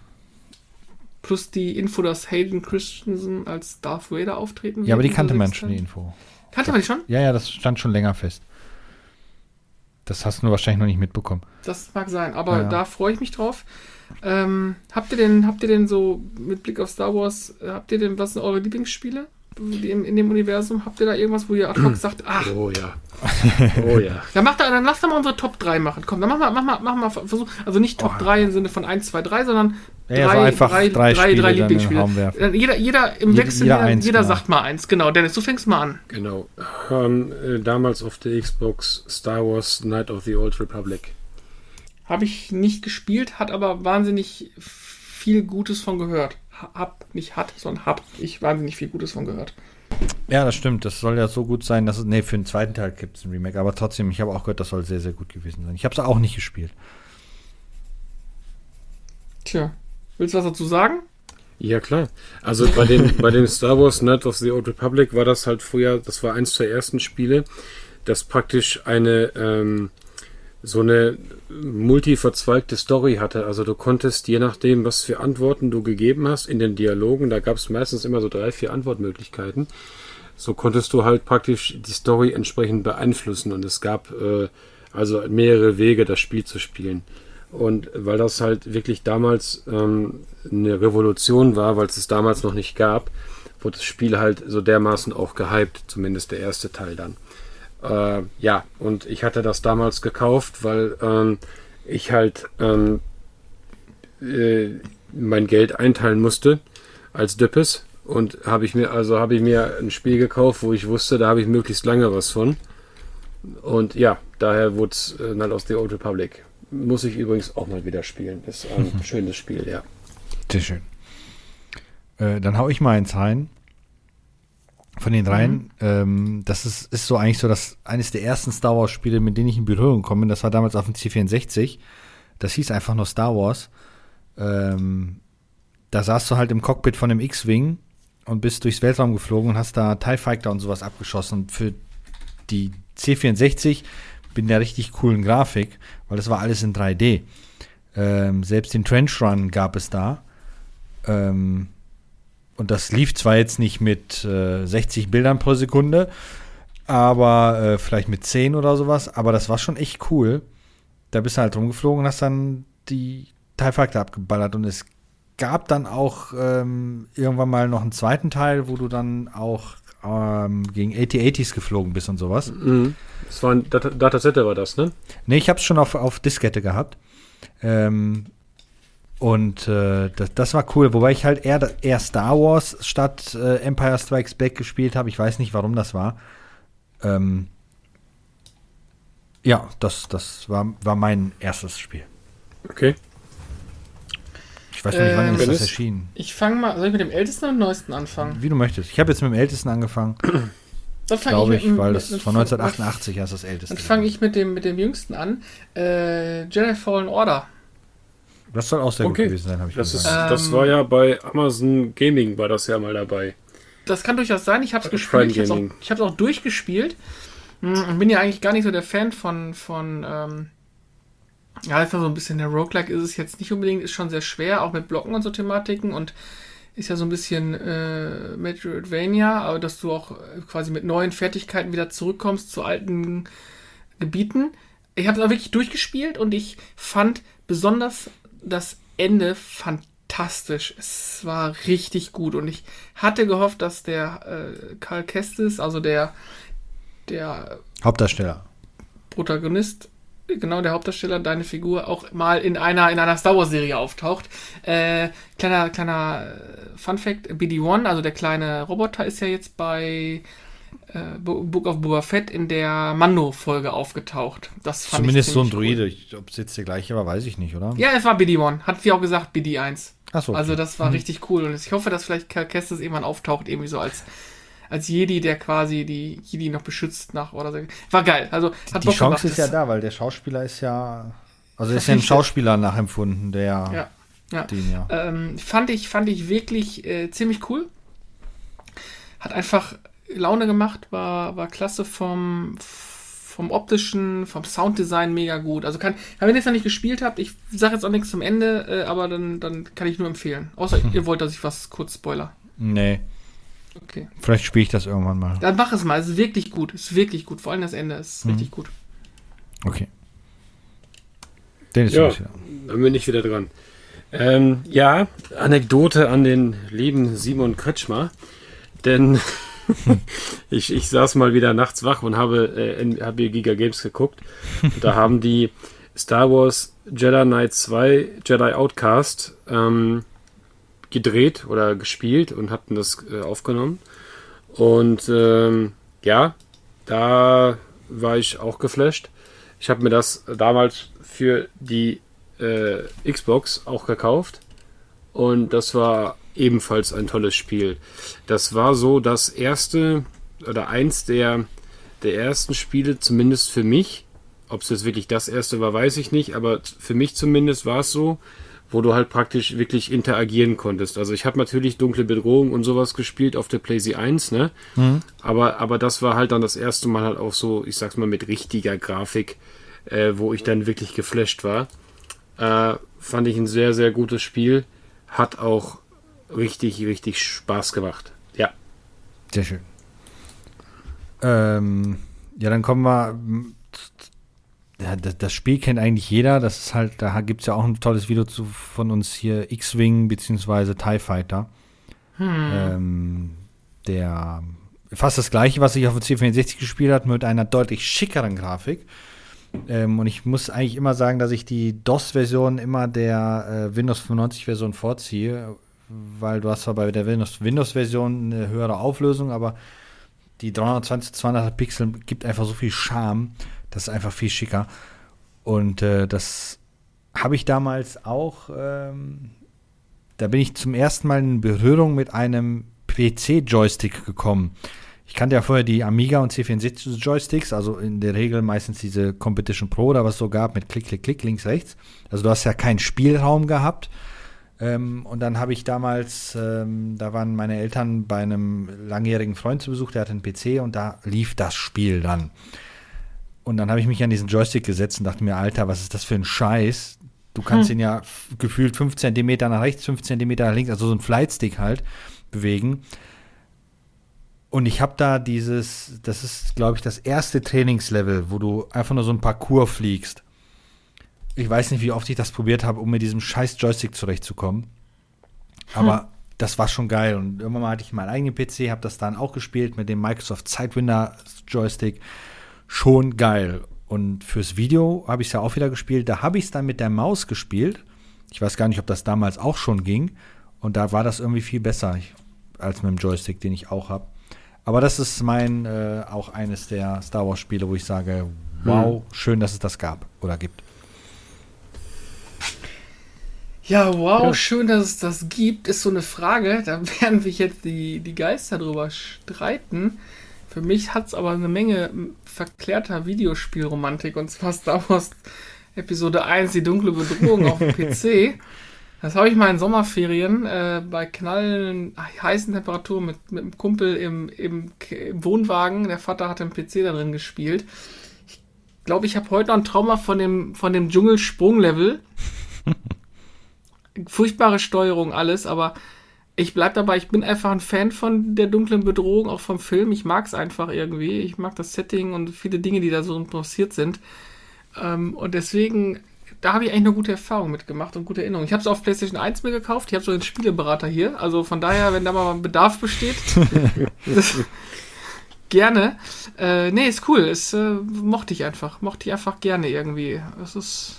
Plus die Info, dass Hayden Christensen als Darth Vader auftreten wird. Ja, aber die kannte man schon, die Info. Kannte man die schon? Ja, ja, das stand schon länger fest. Das hast du wahrscheinlich noch nicht mitbekommen. Das mag sein, aber ja, ja. da freue ich mich drauf. Ähm, habt ihr denn, habt ihr denn so mit Blick auf Star Wars, habt ihr denn, was sind eure Lieblingsspiele? In, in dem Universum? Habt ihr da irgendwas, wo ihr ad hoc sagt, ach. Oh ja. Oh ja. dann, macht da, dann lasst doch mal unsere Top 3 machen. Komm, dann mach mal, mach mal, mach mal Versuch. Also nicht Top oh. 3 im Sinne von 1, 2, 3, sondern ja, drei, einfach drei, drei, drei, drei Lieblingsspiele. Jeder, jeder im jeder, Wechsel, jeder, eins, jeder genau. sagt mal eins. Genau, Dennis, du fängst mal an. Genau. Ähm, äh, damals auf der Xbox Star Wars Night of the Old Republic. Habe ich nicht gespielt, hat aber wahnsinnig viel Gutes von gehört hab, nicht hat, sondern hab ich wahnsinnig viel Gutes von gehört. Ja, das stimmt. Das soll ja so gut sein, dass es. Nee, für den zweiten Teil gibt es ein Remake. Aber trotzdem, ich habe auch gehört, das soll sehr, sehr gut gewesen sein. Ich habe es auch nicht gespielt. Tja, willst du was dazu sagen? Ja, klar. Also bei dem, bei dem Star Wars Night of the Old Republic war das halt früher, das war eins der ersten Spiele, das praktisch eine ähm, so eine multi-verzweigte Story hatte. Also du konntest, je nachdem, was für Antworten du gegeben hast in den Dialogen, da gab es meistens immer so drei, vier Antwortmöglichkeiten. So konntest du halt praktisch die Story entsprechend beeinflussen und es gab äh, also mehrere Wege, das Spiel zu spielen. Und weil das halt wirklich damals ähm, eine Revolution war, weil es es damals noch nicht gab, wurde das Spiel halt so dermaßen auch gehypt, zumindest der erste Teil dann. Äh, ja, und ich hatte das damals gekauft, weil ähm, ich halt ähm, äh, mein Geld einteilen musste als Dippes. Und habe ich mir, also habe ich mir ein Spiel gekauft, wo ich wusste, da habe ich möglichst lange was von. Und ja, daher wurde es äh, Night of the Old Republic. Muss ich übrigens auch mal wieder spielen. Ist ein mhm. schönes Spiel, ja. Sehr schön. Äh, dann hau ich mal eins rein. Von den dreien, mhm. ähm, das ist, ist so eigentlich so das eines der ersten Star Wars Spiele, mit denen ich in Berührung komme. Das war damals auf dem C64. Das hieß einfach nur Star Wars. Ähm, da saßt du halt im Cockpit von einem X-Wing und bist durchs Weltraum geflogen und hast da TIE Fighter und sowas abgeschossen. Und für die C64 bin der richtig coolen Grafik, weil das war alles in 3D. Ähm, selbst den Trench Run gab es da. Ähm, und das lief zwar jetzt nicht mit äh, 60 Bildern pro Sekunde, aber äh, vielleicht mit 10 oder sowas, aber das war schon echt cool. Da bist du halt rumgeflogen und hast dann die Fighter abgeballert und es gab dann auch ähm, irgendwann mal noch einen zweiten Teil, wo du dann auch ähm, gegen AT-80s geflogen bist und sowas. Mhm. Das war ein Dat Datasette, war das, ne? Ne, ich hab's schon auf, auf Diskette gehabt. Ähm, und äh, das, das war cool, wobei ich halt eher, eher Star Wars statt äh, Empire Strikes Back gespielt habe. Ich weiß nicht, warum das war. Ähm, ja, das, das war, war mein erstes Spiel. Okay. Ich weiß noch nicht, wann ähm, ist das erschienen. Ich fange mal, soll ich mit dem ältesten oder neuesten anfangen? Wie du möchtest. Ich habe jetzt mit dem ältesten angefangen. Dann fange ich, ich, weil das von 1988 ist das älteste. Dann fange ich mit dem, mit dem jüngsten an. Äh, Jedi Fallen Order. Das soll auch sehr okay. gut gewesen sein, habe ich das, ist, das war ja bei Amazon Gaming, war das ja mal dabei. Das kann durchaus sein. Ich habe es gespielt. Ich habe es auch, auch, durchgespielt. Hm, und bin ja eigentlich gar nicht so der Fan von, von ähm, ja, ja so ein bisschen der Roguelike ist es jetzt nicht unbedingt, ist schon sehr schwer, auch mit Blocken und so Thematiken und ist ja so ein bisschen äh, Metroidvania, aber dass du auch quasi mit neuen Fertigkeiten wieder zurückkommst zu alten Gebieten. Ich habe es auch wirklich durchgespielt und ich fand besonders das Ende fantastisch. Es war richtig gut und ich hatte gehofft, dass der äh, Karl Kestis, also der, der Hauptdarsteller, Protagonist, genau der Hauptdarsteller, deine Figur, auch mal in einer, in einer Star Wars Serie auftaucht. Äh, kleiner, kleiner äh, Fun Fact, BD-1, also der kleine Roboter, ist ja jetzt bei äh, Book of Boba Fett in der Mando-Folge aufgetaucht. Das fand Zumindest so ein Druide. Cool. Ob es jetzt der gleiche war, weiß ich nicht, oder? Ja, es war BD-1. Hat wie auch gesagt BD-1. Achso. Okay. Also das war hm. richtig cool. Und ich hoffe, dass vielleicht Kestis irgendwann auftaucht, irgendwie so als als Jedi, der quasi die Jedi noch beschützt nach oder so. War geil. Also hat die Bock Chance gemacht. ist ja da, weil der Schauspieler ist ja also ist ja ein Schauspieler nachempfunden, der ja. Ja. Den, ja. Ähm, fand ich fand ich wirklich äh, ziemlich cool. Hat einfach Laune gemacht, war, war klasse vom, vom optischen, vom Sounddesign mega gut. Also kann, wenn ihr jetzt noch nicht gespielt habt, ich sage jetzt auch nichts zum Ende, äh, aber dann, dann kann ich nur empfehlen. Außer ihr wollt, dass ich was kurz spoiler. Nee. Okay. Vielleicht spiele ich das irgendwann mal. Dann mach es mal. Es ist wirklich gut. Es ist wirklich gut. Vor allem das Ende ist mhm. richtig gut. Okay. Dennis, ja, dann bin ich wieder dran. Ähm, ja, Anekdote an den lieben Simon Kretschmer. Denn ich, ich saß mal wieder nachts wach und habe, äh, habe Giga Games geguckt. da haben die Star Wars Jedi Knight 2 Jedi Outcast ähm, gedreht oder gespielt und hatten das äh, aufgenommen. Und ähm, ja, da war ich auch geflasht. Ich habe mir das damals für die äh, Xbox auch gekauft. Und das war ebenfalls ein tolles Spiel. Das war so das erste oder eins der, der ersten Spiele, zumindest für mich. Ob es jetzt wirklich das erste war, weiß ich nicht, aber für mich zumindest war es so, wo du halt praktisch wirklich interagieren konntest. Also ich habe natürlich dunkle Bedrohung und sowas gespielt auf der PlayStation 1, ne? Mhm. Aber, aber das war halt dann das erste Mal halt auch so, ich sag's mal, mit richtiger Grafik, äh, wo ich dann wirklich geflasht war. Äh, fand ich ein sehr, sehr gutes Spiel. Hat auch richtig, richtig Spaß gemacht. Ja. Sehr schön. Ähm, ja, dann kommen wir. Ja, das, Spiel kennt eigentlich jeder. Das ist halt, da gibt es ja auch ein tolles Video zu, von uns hier, X-Wing bzw. TIE Fighter. Hm. Ähm, der fast das gleiche, was ich auf dem C64 gespielt habe, mit einer deutlich schickeren Grafik. Ähm, und ich muss eigentlich immer sagen, dass ich die DOS-Version immer der äh, Windows 95-Version vorziehe, weil du hast zwar bei der Windows-Version eine höhere Auflösung, aber die 320 200 Pixel gibt einfach so viel Charme, das ist einfach viel schicker. Und äh, das habe ich damals auch, ähm, da bin ich zum ersten Mal in Berührung mit einem PC-Joystick gekommen. Ich kannte ja vorher die Amiga und C64 Joysticks, also in der Regel meistens diese Competition Pro oder was es so gab mit Klick, Klick, Klick, links, rechts. Also du hast ja keinen Spielraum gehabt. Ähm, und dann habe ich damals, ähm, da waren meine Eltern bei einem langjährigen Freund zu Besuch, der hatte einen PC und da lief das Spiel dann. Und dann habe ich mich an diesen Joystick gesetzt und dachte mir, Alter, was ist das für ein Scheiß? Du kannst hm. ihn ja gefühlt 5 cm nach rechts, 5 cm nach links, also so ein Flightstick halt, bewegen. Und ich habe da dieses, das ist, glaube ich, das erste Trainingslevel, wo du einfach nur so ein Parcours fliegst. Ich weiß nicht, wie oft ich das probiert habe, um mit diesem scheiß Joystick zurechtzukommen. Aber hm. das war schon geil. Und irgendwann mal hatte ich meinen eigenen PC, habe das dann auch gespielt mit dem Microsoft Sidewinder Joystick. Schon geil. Und fürs Video habe ich es ja auch wieder gespielt. Da habe ich es dann mit der Maus gespielt. Ich weiß gar nicht, ob das damals auch schon ging. Und da war das irgendwie viel besser als mit dem Joystick, den ich auch habe. Aber das ist mein äh, auch eines der Star Wars Spiele, wo ich sage, wow, hm. schön, dass es das gab oder gibt. Ja, wow, ja. schön, dass es das gibt, ist so eine Frage. Da werden sich jetzt die, die Geister drüber streiten. Für mich hat es aber eine Menge verklärter Videospielromantik und zwar Star Wars Episode 1, die dunkle Bedrohung auf dem PC. Das habe ich mal in Sommerferien äh, bei knallen heißen Temperaturen mit, mit einem Kumpel im, im, im, Wohnwagen. Der Vater hat im PC da drin gespielt. Ich glaube, ich habe heute noch ein Trauma von dem, von dem Dschungelsprunglevel. Furchtbare Steuerung, alles, aber ich bleib dabei, ich bin einfach ein Fan von der dunklen Bedrohung, auch vom Film. Ich mag es einfach irgendwie. Ich mag das Setting und viele Dinge, die da so passiert sind. Ähm, und deswegen da habe ich eigentlich eine gute Erfahrung mitgemacht und gute Erinnerungen. Ich habe es auf PlayStation 1 mir gekauft. Ich habe so einen Spieleberater hier. Also von daher, wenn da mal ein Bedarf besteht, das, gerne. Äh, nee, ist cool. Es äh, mochte ich einfach. Mochte ich einfach gerne irgendwie. Es ist.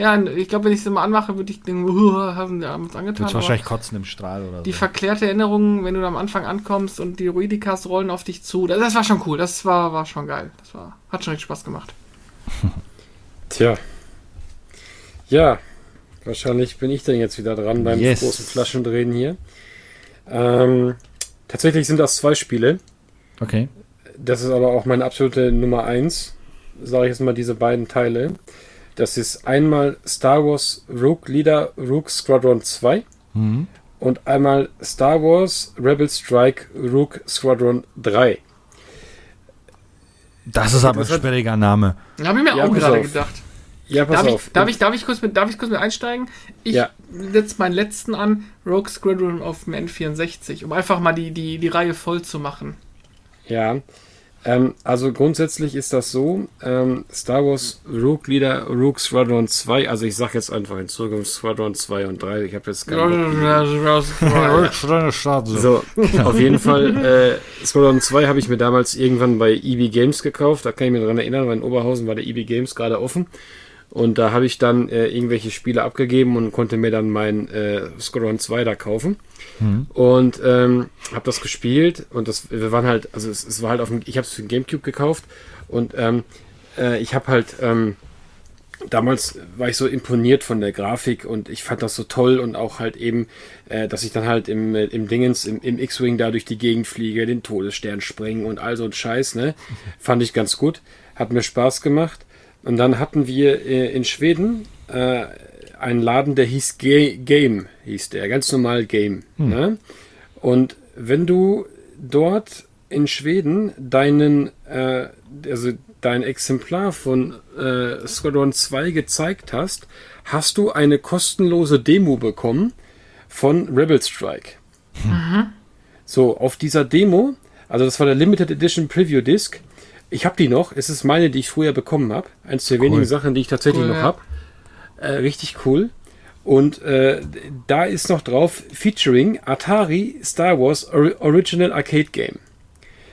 Ja, ich glaube, wenn ich es mal anmache, würde ich denken, uh, haben wir abends angetan. Wird wahrscheinlich kotzen im Strahl oder Die so. verklärte Erinnerung, wenn du da am Anfang ankommst und die Ruidikas rollen auf dich zu, das, das, war schon cool. Das war, war schon geil. Das war, hat schon richtig Spaß gemacht. Tja. Ja, wahrscheinlich bin ich dann jetzt wieder dran beim yes. großen Flaschendrehen hier. Ähm, tatsächlich sind das zwei Spiele. Okay. Das ist aber auch meine absolute Nummer eins, sage ich jetzt mal, diese beiden Teile. Das ist einmal Star Wars Rogue Leader Rogue Squadron 2 mhm. und einmal Star Wars Rebel Strike Rogue Squadron 3. Das ist aber ein sperriger Name. Habe ich mir ja, auch gerade gedacht. Ja, pass darf auf. Ich, darf, ich, darf, ich kurz mit, darf ich kurz mit einsteigen? Ich ja. setze meinen letzten an, Rogue Squadron auf dem N64, um einfach mal die, die, die Reihe voll zu machen. Ja, ähm, also grundsätzlich ist das so, ähm, Star Wars Rogue Leader Rogue Squadron 2, also ich sag jetzt einfach in Zukunft Squadron 2 und 3, ich habe jetzt keine So, auf jeden Fall, äh, Squadron 2 habe ich mir damals irgendwann bei EB Games gekauft, da kann ich mich dran erinnern, weil in Oberhausen war der EB Games gerade offen. Und da habe ich dann äh, irgendwelche Spiele abgegeben und konnte mir dann mein äh, Squadron 2 da kaufen. Mhm. Und ähm, habe das gespielt und das wir waren halt, also es, es war halt auf dem, ich habe es für den Gamecube gekauft und ähm, äh, ich habe halt ähm, damals war ich so imponiert von der Grafik und ich fand das so toll und auch halt eben, äh, dass ich dann halt im, äh, im Dingens, im, im X-Wing da durch die Gegend fliege, den Todesstern sprengen und all so ein Scheiß, ne? Fand ich ganz gut. Hat mir Spaß gemacht. Und dann hatten wir äh, in Schweden äh, einen Laden, der hieß G Game, hieß der, ganz normal Game. Hm. Ne? Und wenn du dort in Schweden deinen, äh, also dein Exemplar von äh, Squadron 2 gezeigt hast, hast du eine kostenlose Demo bekommen von Rebel Strike. Mhm. So, auf dieser Demo, also das war der Limited Edition Preview Disc, ich habe die noch. Es ist meine, die ich früher bekommen habe. Eins der cool. wenigen Sachen, die ich tatsächlich cool, noch ja. habe. Äh, richtig cool. Und äh, da ist noch drauf featuring Atari Star Wars Original Arcade Game.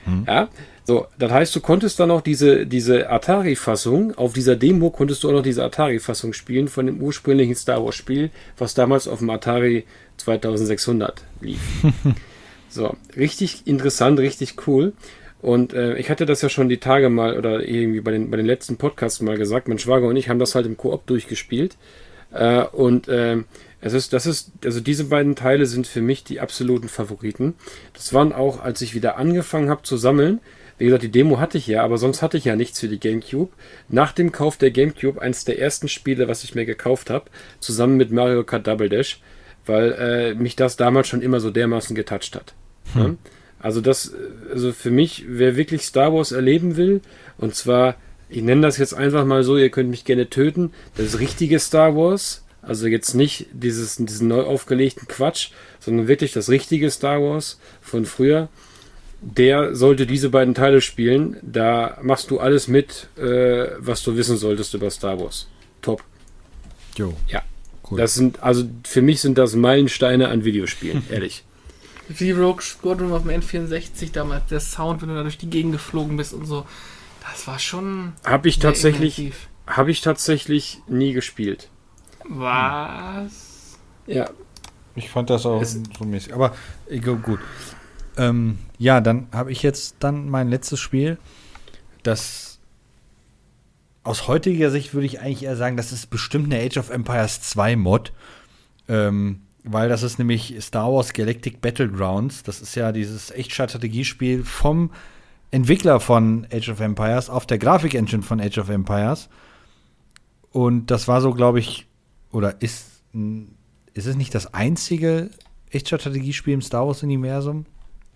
Hm. Ja, so, das heißt, du konntest dann noch diese, diese Atari-Fassung, auf dieser Demo konntest du auch noch diese Atari-Fassung spielen von dem ursprünglichen Star Wars-Spiel, was damals auf dem Atari 2600 lief. so, richtig interessant, richtig cool. Und äh, ich hatte das ja schon die Tage mal oder irgendwie bei den, bei den letzten Podcasts mal gesagt. Mein Schwager und ich haben das halt im Koop durchgespielt. Äh, und äh, es ist, das ist, also diese beiden Teile sind für mich die absoluten Favoriten. Das waren auch, als ich wieder angefangen habe zu sammeln. Wie gesagt, die Demo hatte ich ja, aber sonst hatte ich ja nichts für die GameCube. Nach dem Kauf der GameCube eins der ersten Spiele, was ich mir gekauft habe, zusammen mit Mario Kart Double Dash, weil äh, mich das damals schon immer so dermaßen getoucht hat. Hm. Ja? Also das, also für mich, wer wirklich Star Wars erleben will, und zwar, ich nenne das jetzt einfach mal so, ihr könnt mich gerne töten, das richtige Star Wars, also jetzt nicht dieses, diesen neu aufgelegten Quatsch, sondern wirklich das richtige Star Wars von früher, der sollte diese beiden Teile spielen. Da machst du alles mit, äh, was du wissen solltest über Star Wars. Top. Jo. Ja. Cool. Das sind, also für mich sind das Meilensteine an Videospielen, ehrlich. Wie Rogue Squadron auf dem N64 damals, der Sound, wenn du da durch die Gegend geflogen bist und so. Das war schon. Habe ich tatsächlich. Habe ich tatsächlich nie gespielt. Was? Ja. Ich fand das auch es so mäßig. Aber gut. Ähm, ja, dann habe ich jetzt dann mein letztes Spiel. Das aus heutiger Sicht würde ich eigentlich eher sagen, das ist bestimmt eine Age of Empires 2 Mod. Ähm, weil das ist nämlich Star Wars Galactic Battlegrounds. Das ist ja dieses Echtstrategiespiel vom Entwickler von Age of Empires auf der Grafik-Engine von Age of Empires. Und das war so, glaube ich, oder ist, ist es nicht das einzige Echtstrategiespiel im Star Wars-Universum?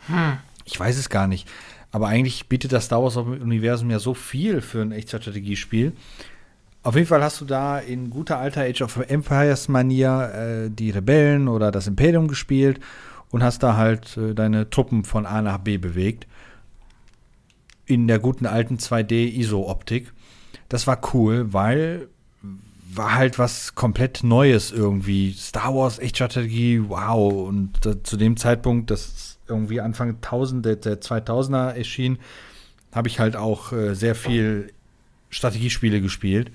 Hm. Ich weiß es gar nicht. Aber eigentlich bietet das Star Wars-Universum ja so viel für ein Echtstrategiespiel. Auf jeden Fall hast du da in guter alter Age of Empires Manier äh, die Rebellen oder das Imperium gespielt und hast da halt äh, deine Truppen von A nach B bewegt. In der guten alten 2D ISO-Optik. Das war cool, weil war halt was komplett Neues irgendwie. Star Wars, Echtstrategie, wow. Und äh, zu dem Zeitpunkt, das irgendwie Anfang 1000, der, der 2000er erschien, habe ich halt auch äh, sehr viel Strategiespiele gespielt.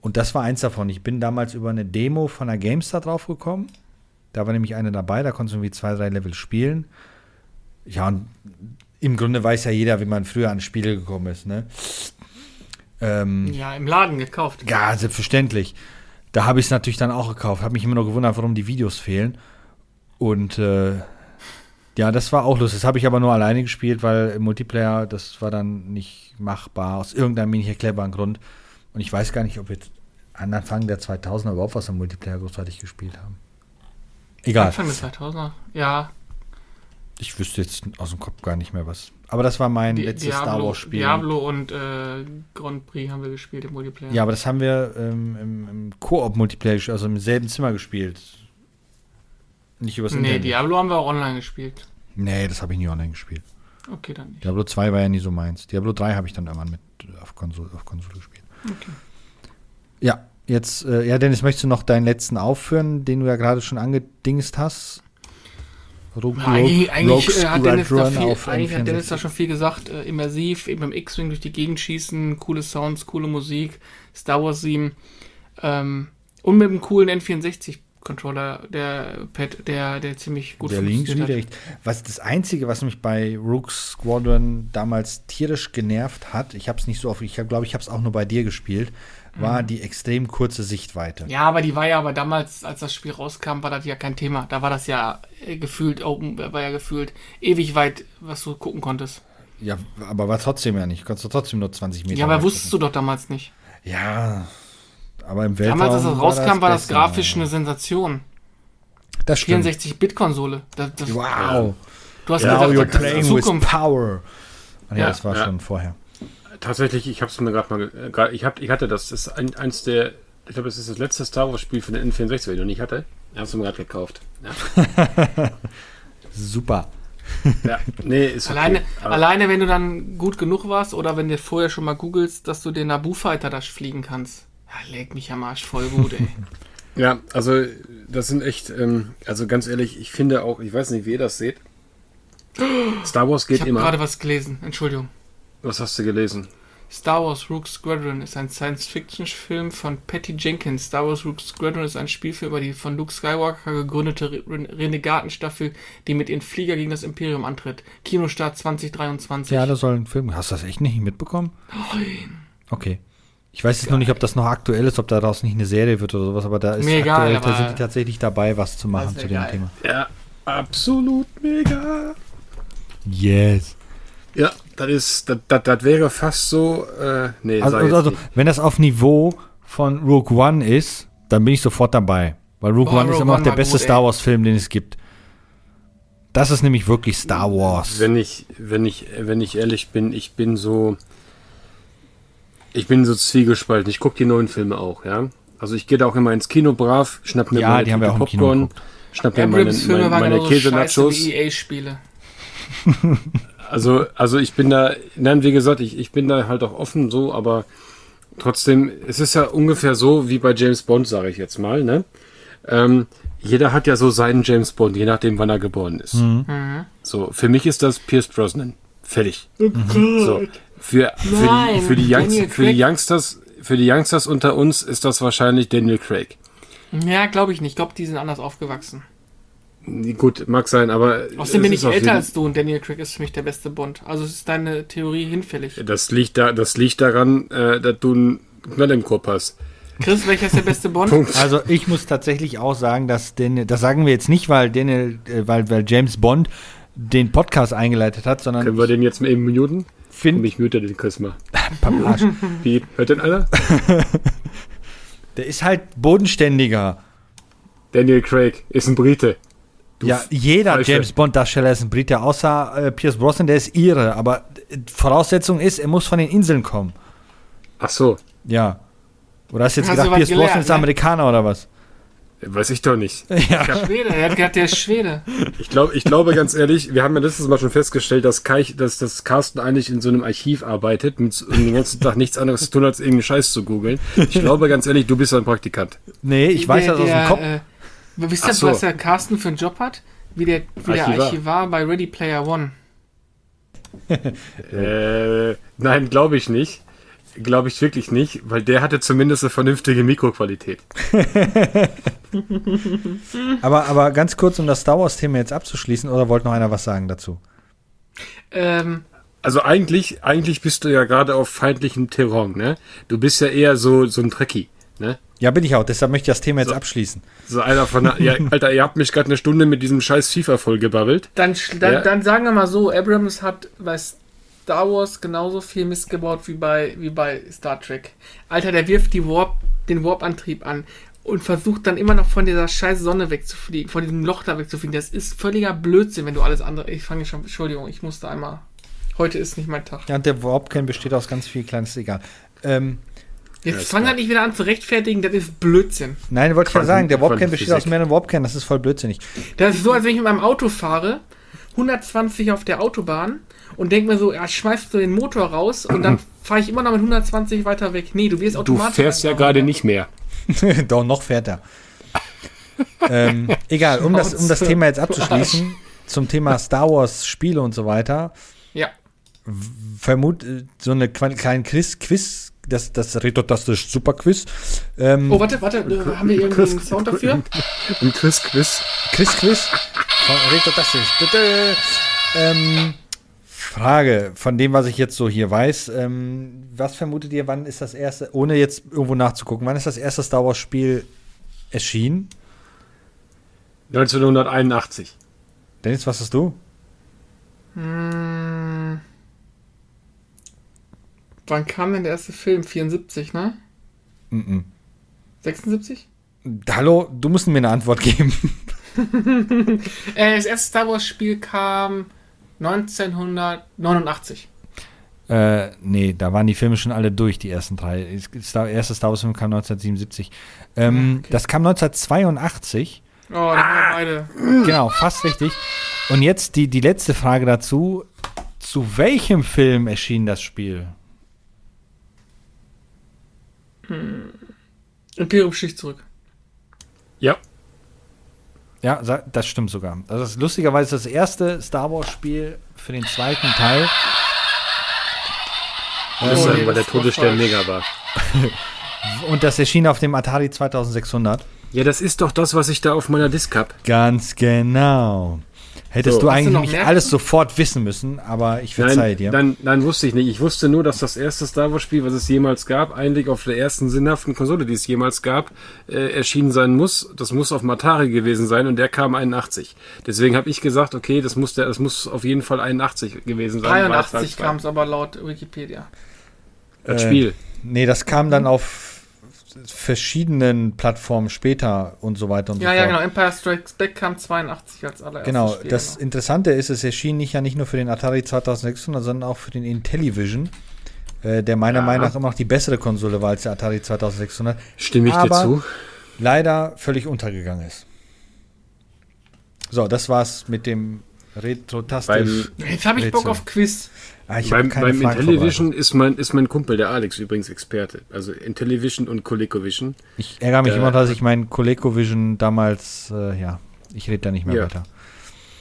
Und das war eins davon. Ich bin damals über eine Demo von der GameStar draufgekommen. Da war nämlich eine dabei, da konntest du irgendwie zwei, drei Level spielen. Ja, und im Grunde weiß ja jeder, wie man früher an Spiele gekommen ist, ne? Ähm, ja, im Laden gekauft. Ja, selbstverständlich. Da habe ich es natürlich dann auch gekauft. Habe mich immer noch gewundert, warum die Videos fehlen. Und äh, ja, das war auch lustig. Das habe ich aber nur alleine gespielt, weil im Multiplayer, das war dann nicht machbar, aus irgendeinem nicht erklärbaren Grund. Und ich weiß gar nicht, ob wir an Anfang der 2000er überhaupt was im Multiplayer großartig gespielt haben. Egal. Anfang der 2000er, ja. Ich wüsste jetzt aus dem Kopf gar nicht mehr was. Aber das war mein Di letztes Diablo, Star Wars-Spiel. Diablo und äh, Grand Prix haben wir gespielt im Multiplayer. Ja, aber das haben wir ähm, im, im Koop-Multiplayer, also im selben Zimmer gespielt. Nicht übers nee, Internet. Nee, Diablo haben wir auch online gespielt. Nee, das habe ich nie online gespielt. Okay, dann nicht. Diablo 2 war ja nie so meins. Diablo 3 habe ich dann irgendwann mit auf Konsole, auf Konsole gespielt. Okay. Ja, jetzt, äh, ja, Dennis, möchtest du noch deinen letzten aufführen, den du ja gerade schon angedingst hast? Rogue, ja, eigentlich, eigentlich, äh, hat Dennis, da viel, eigentlich hat Dennis da schon viel gesagt. Äh, immersiv, eben im X-Wing durch die Gegend schießen, coole Sounds, coole Musik, Star Wars 7 ähm, und mit einem coolen N64 Controller, der Pad, der, der ziemlich gut der funktioniert links hat. Was das Einzige, was mich bei Rook Squadron damals tierisch genervt hat, ich habe es nicht so oft, ich glaube, ich habe es auch nur bei dir gespielt, war mhm. die extrem kurze Sichtweite. Ja, aber die war ja aber damals, als das Spiel rauskam, war das ja kein Thema. Da war das ja äh, gefühlt open, war ja gefühlt ewig weit, was du gucken konntest. Ja, aber war trotzdem ja nicht. Konntest du trotzdem nur 20 Meter. Ja, aber wusstest du doch damals nicht. Ja, aber im Weltraum. Damals, als das rauskam, war das, war das grafisch eine Sensation. Das stimmt. 64-Bit-Konsole. Wow. Du hast ja, gesagt, you're playing with power. ja, ja, das war ja. schon vorher. Tatsächlich, ich habe es mir gerade mal, grad, ich, hab, ich hatte das, das ist ein, eins der, ich glaube, das ist das letzte Star Wars Spiel für den N64, den ich noch nicht hatte. Ich habe es mir gerade gekauft. Ja. Super. Ja, nee, ist alleine, okay, alleine, wenn du dann gut genug warst oder wenn du vorher schon mal googelst, dass du den Naboo Fighter da fliegen kannst. Ja, leg mich am Arsch voll gut, ey. ja, also das sind echt, ähm, also ganz ehrlich, ich finde auch, ich weiß nicht, wie ihr das seht. Star Wars geht ich immer. Ich habe gerade was gelesen, Entschuldigung. Was hast du gelesen? Star Wars Rook Squadron ist ein Science-Fiction-Film von Patty Jenkins. Star Wars Rook Squadron ist ein Spielfilm über die von Luke Skywalker gegründete Renegatenstaffel, die mit ihren Flieger gegen das Imperium antritt. Kinostart 2023. Ja, das soll ein Film. Hast du das echt nicht mitbekommen? Nein. Okay. Ich weiß jetzt noch nicht, ob das noch aktuell ist, ob daraus nicht eine Serie wird oder sowas, aber da ist Mir aktuell, egal, da sind die tatsächlich dabei, was zu machen zu dem geil. Thema. Ja, absolut mega. Yes. Ja, das ist, das, das, das wäre fast so, äh, nee, also, also, also wenn das auf Niveau von Rogue One ist, dann bin ich sofort dabei. Weil Rogue Boah, One Rogue ist immer noch der beste gut, Star Wars Film, den es gibt. Das ist nämlich wirklich Star Wars. Wenn ich, wenn ich, wenn ich ehrlich bin, ich bin so, ich bin so zwiegespalten. Ich gucke die neuen Filme auch, ja. Also ich gehe da auch immer ins Kino brav, schnapp mir ja, meine die haben wir auch Popcorn, schnapp mir meine, meine, meine Käse-Nachos. EA-Spiele. also, also ich bin da, nein, wie gesagt, ich, ich bin da halt auch offen so, aber trotzdem, es ist ja ungefähr so wie bei James Bond, sage ich jetzt mal, ne? Ähm, jeder hat ja so seinen James Bond, je nachdem, wann er geboren ist. Mhm. mhm. So, für mich ist das Pierce Brosnan. Fertig. Oh so. Für, für, Nein, die, für, die Youngs, für, die Youngsters, für die Youngsters unter uns ist das wahrscheinlich Daniel Craig. Ja, glaube ich nicht. Ich glaube, die sind anders aufgewachsen. Gut, mag sein, aber. Außerdem bin ich älter als du und Daniel Craig ist für mich der beste Bond. Also ist deine Theorie hinfällig. Das liegt, da, das liegt daran, äh, dass du einen Knall im Korb hast. Chris, welcher ist der beste Bond? Punkt. Also ich muss tatsächlich auch sagen, dass Daniel, das sagen wir jetzt nicht, weil Daniel, äh, weil, weil James Bond den Podcast eingeleitet hat, sondern. Können wir den jetzt mal eben muten? Find ich mute den Chris mal. Wie? Hört denn einer? Der ist halt bodenständiger. Daniel Craig ist ein Brite. Du ja, jeder Falsche. James Bond-Darsteller ist ein Brite, außer äh, Pierce Brosnan, der ist ihre. Aber Voraussetzung ist, er muss von den Inseln kommen. Ach so. Ja. Oder hast du jetzt hast gedacht, Pierce Brosnan ist ne? Amerikaner oder was? Weiß ich doch nicht. Ja. Schwede, er hat gesagt, der ist Schwede. Ich, glaub, ich glaube ganz ehrlich, wir haben ja letztes Mal schon festgestellt, dass, Kai, dass, dass Carsten eigentlich in so einem Archiv arbeitet mit, und den ganzen Tag nichts anderes zu tun, als irgendeinen Scheiß zu googeln. Ich glaube ganz ehrlich, du bist ein Praktikant. Nee, ich weiß der, das aus dem Kopf. Äh, wisst ihr, so. was der Carsten für einen Job hat? Wie der, wie Archivar. der Archivar bei Ready Player One. äh, nein, glaube ich nicht. Glaube ich wirklich nicht, weil der hatte zumindest eine vernünftige Mikroqualität. aber, aber ganz kurz, um das Star Wars-Thema jetzt abzuschließen, oder wollte noch einer was sagen dazu? Ähm. Also eigentlich, eigentlich bist du ja gerade auf feindlichem Terrain, ne? Du bist ja eher so, so ein Trekkie, ne? Ja, bin ich auch. Deshalb möchte ich das Thema jetzt so, abschließen. So einer von, ja, Alter, ihr habt mich gerade eine Stunde mit diesem scheiß FIFA vollgebabbelt. Dann, dann, ja. dann sagen wir mal so, Abrams hat bei Star Wars genauso viel missgebaut wie bei, wie bei Star Trek. Alter, der wirft die Warp, den Warp-Antrieb an und versucht dann immer noch von dieser scheiß Sonne wegzufliegen, von diesem Loch da wegzufliegen. Das ist völliger Blödsinn, wenn du alles andere. Ich fange schon, Entschuldigung, ich musste einmal. Heute ist nicht mein Tag. Ja, und der Warp-Kern besteht aus ganz viel kleines, egal. Ähm, Jetzt fang halt nicht wieder an zu rechtfertigen, das ist Blödsinn. Nein, wollte ich ja sagen, der Warpcan besteht aus mehreren Warpcan, das ist voll blödsinnig. Das ist so, als wenn ich mit meinem Auto fahre, 120 auf der Autobahn und denke mir so, ja, schmeißt du den Motor raus und dann fahre ich immer noch mit 120 weiter weg. Nee, du wirst automatisch. Du fährst ja gerade nicht mehr. Doch, noch fährt er. ähm, egal, um das, um das Thema jetzt abzuschließen, zum Thema Star Wars Spiele und so weiter. Ja. Vermut so eine kleine Quiz, Quiz das, das Retotastisch Superquiz. Ähm, oh, warte, warte, äh, haben wir irgendwie einen Sound dafür? Ein Quiz-Quiz. Quiz-Quiz Retotastisch. Ähm, Frage, von dem, was ich jetzt so hier weiß, ähm, was vermutet ihr, wann ist das erste, ohne jetzt irgendwo nachzugucken, wann ist das erste Star Wars Spiel erschienen? 1981. Dennis, was hast du? Hm. Wann kam denn der erste Film? 74, ne? Mm, -mm. 76? Hallo, du musst mir eine Antwort geben. Äh, das erste Star Wars Spiel kam 1989. Äh, nee, da waren die Filme schon alle durch, die ersten drei. Das erste Star Wars Film kam 1977. Ähm, okay. Das kam 1982. Oh, da ah, beide. Genau, fast richtig. Und jetzt die, die letzte Frage dazu. Zu welchem Film erschien das Spiel? Hm. Imperium sticht zurück. Ja. Ja, das stimmt sogar. Das ist lustigerweise das erste Star Wars-Spiel für den zweiten Teil. Das oh, nee, weil der Todesstern mega war. Und das erschien auf dem Atari 2600. Ja, das ist doch das, was ich da auf meiner Disk habe. Ganz genau. Hättest so, du eigentlich nicht alles sofort wissen müssen, aber ich verzeihe dir. Dann, dann wusste ich nicht. Ich wusste nur, dass das erste Star Wars Spiel, was es jemals gab, eigentlich auf der ersten sinnhaften Konsole, die es jemals gab, äh, erschienen sein muss. Das muss auf Matari gewesen sein und der kam 81. Deswegen habe ich gesagt, okay, das muss der, das muss auf jeden Fall 81 gewesen sein. 83 kam es aber laut Wikipedia. Das äh, Spiel. Nee, das kam dann auf verschiedenen Plattformen später und so weiter und ja, so fort. Ja, genau. Empire Strikes Back kam 82 als allererstes. Genau. Spiel, das genau. Interessante ist, es erschien nicht ja nicht nur für den Atari 2600, sondern auch für den Intellivision, äh, der meiner ja. Meinung nach immer noch die bessere Konsole war als der Atari 2600. Stimme ich dir zu? Leider völlig untergegangen ist. So, das war's mit dem Retro-Tastisch. Jetzt habe ich Bock auf Quiz. Ah, beim beim Intellivision ist mein, ist mein Kumpel, der Alex, übrigens Experte. Also Intellivision und ColecoVision. Ich ärgere mich äh, immer, dass ich meinen ColecoVision damals, äh, ja, ich rede da nicht mehr ja. weiter.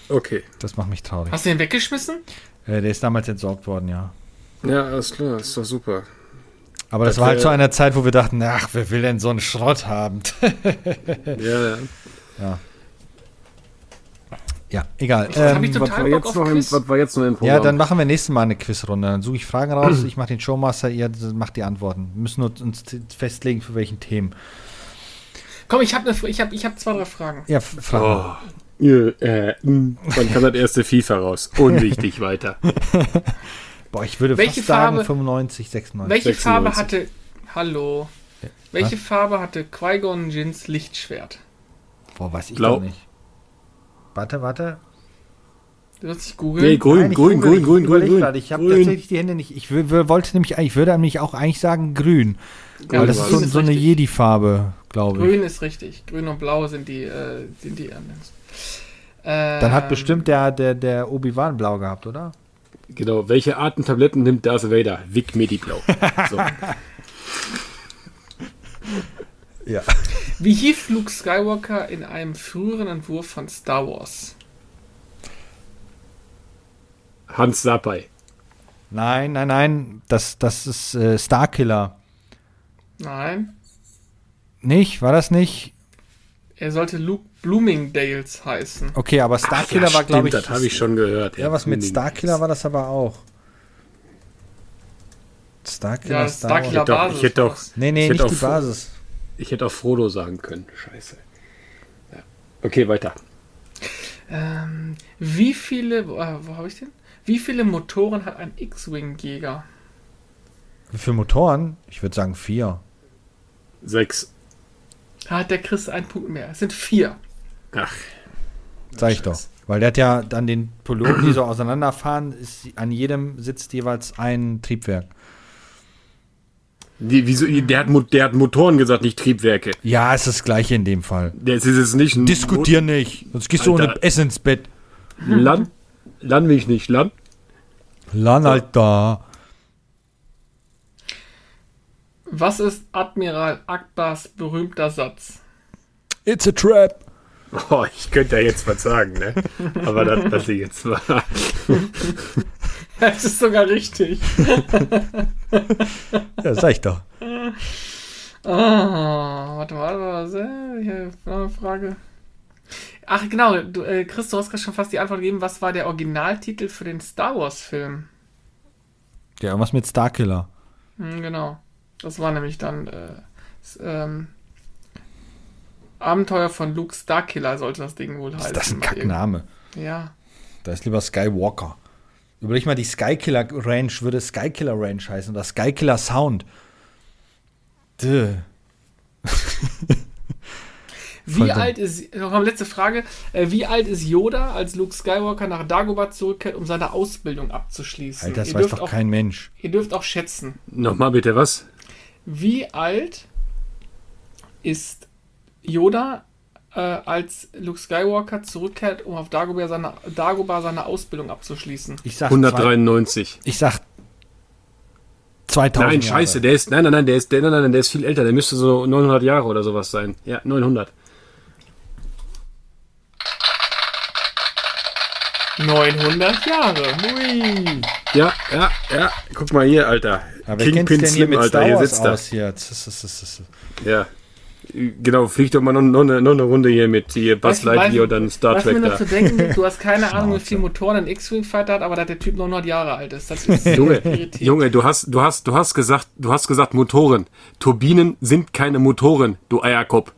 Okay. Das macht mich traurig. Hast du den weggeschmissen? Äh, der ist damals entsorgt worden, ja. Ja, alles klar, ist doch super. Aber das, das war halt zu einer Zeit, wo wir dachten, ach, wer will denn so einen Schrott haben? ja, ja. Ja. Ja, egal. Ähm, was, war jetzt noch im, was war jetzt noch im Programm? Ja, dann machen wir nächstes Mal eine Quizrunde. Dann suche ich Fragen raus, ich mache den Showmaster, ihr macht die Antworten. Wir müssen uns festlegen, für welchen Themen. Komm, ich habe ich hab, ich hab zwei, drei Fragen. Ja, Fragen. Oh. äh. Wann kam das erste FIFA raus? Unwichtig weiter. Boah, ich würde welche fast Farbe, sagen 95, 96. Welche 96. Farbe hatte. Hallo. Welche Was? Farbe hatte Qui-Gon Jins Lichtschwert? Boah, weiß ich Blau. nicht. Warte, warte. Du hast dich googeln? Nee, grün, Nein, grün, grün, grün, grün, grün, grün. Ich habe tatsächlich die Hände nicht. Ich wollte nämlich, ich würde nämlich auch eigentlich sagen grün. Ja, weil das ist so, ist so eine Jedi-Farbe, glaube ich. Grün ist richtig. Grün und Blau sind die, äh, sind die anderen. Ähm, Dann hat bestimmt der, der, der Obi-Wan blau gehabt, oder? Genau. Welche Arten Tabletten nimmt Darth Vader? Vic Mediblau. So. Ja. Wie hieß Luke Skywalker in einem früheren Entwurf von Star Wars? Hans Sapai. Nein, nein, nein. Das, das ist äh, Starkiller. Nein. Nicht? War das nicht? Er sollte Luke Bloomingdales heißen. Okay, aber Starkiller ja, war, glaube ich. Das habe ich schon gehört. Ja, ja was mit Starkiller war das aber auch. Starkiller, ja, Star Starkiller Basis. Ich hätte doch. Nee, nee, nicht die Basis. Ich hätte auch Frodo sagen können. Scheiße. Ja. Okay, weiter. Ähm, wie viele. Äh, wo habe ich den? Wie viele Motoren hat ein X-Wing-Jäger? Wie viele Motoren? Ich würde sagen vier. Sechs. Da hat der Chris einen Punkt mehr. Es sind vier. Ach. Sag ich doch. Weil der hat ja dann den Piloten, die so auseinanderfahren, ist an jedem sitzt jeweils ein Triebwerk. Die, wieso, der, hat, der hat Motoren gesagt, nicht Triebwerke. Ja, es ist das gleiche in dem Fall. Das ist es nicht. Diskutier Mot nicht, sonst gehst Alter. du ohne Essen ins Bett. Land? Land will ich nicht. Land? Land, so. Alter. Was ist Admiral Akbars berühmter Satz? It's a trap. Oh, ich könnte ja jetzt was sagen, ne? Aber das lasse ich jetzt mal. Das ist sogar richtig. ja, sag ich doch. Oh, warte mal, warte mal, ich habe noch eine Frage. Ach genau, du, äh, Chris, du hast gerade schon fast die Antwort gegeben. Was war der Originaltitel für den Star Wars-Film? Ja, irgendwas mit Starkiller. Hm, genau. Das war nämlich dann äh, ähm, Abenteuer von Luke Starkiller sollte das Ding wohl heißen. Ist das ein Kackname? Ja. Da ist lieber Skywalker. Überleg mal, die Skykiller Range würde Skykiller Range heißen oder Skykiller Sound. Duh. Wie alt ist, noch eine letzte Frage, äh, wie alt ist Yoda, als Luke Skywalker nach Dagobah zurückkehrt, um seine Ausbildung abzuschließen? Alter, das ihr weiß doch auch, kein Mensch. Ihr dürft auch schätzen. Nochmal bitte, was? Wie alt ist Yoda, äh, als Luke Skywalker zurückkehrt, um auf Dagobah seine, Dagobah seine Ausbildung abzuschließen? Ich sag 193. Ich sag 2000 Nein, scheiße, der ist, nein, nein, nein, der ist, der, nein, nein, der ist viel älter, der müsste so 900 Jahre oder sowas sein. Ja, 900. 900 Jahre. Ui. Ja, ja, ja. Guck mal hier, Alter. Aber Kingpin Slim, hier Alter. Hier sitzt aus hier. Ja. Genau, fliegt doch mal noch, noch, eine, noch eine Runde hier mit hier Buzz Lightyear und dann Star Trek da. Zu denken, du hast keine Ahnung, wie viele Motoren ein X-Wing Fighter hat, aber da der Typ 900 Jahre alt ist. Das ist Junge, Junge, du hast, du hast, du hast gesagt, du hast gesagt Motoren. Turbinen sind keine Motoren, du Eierkopf.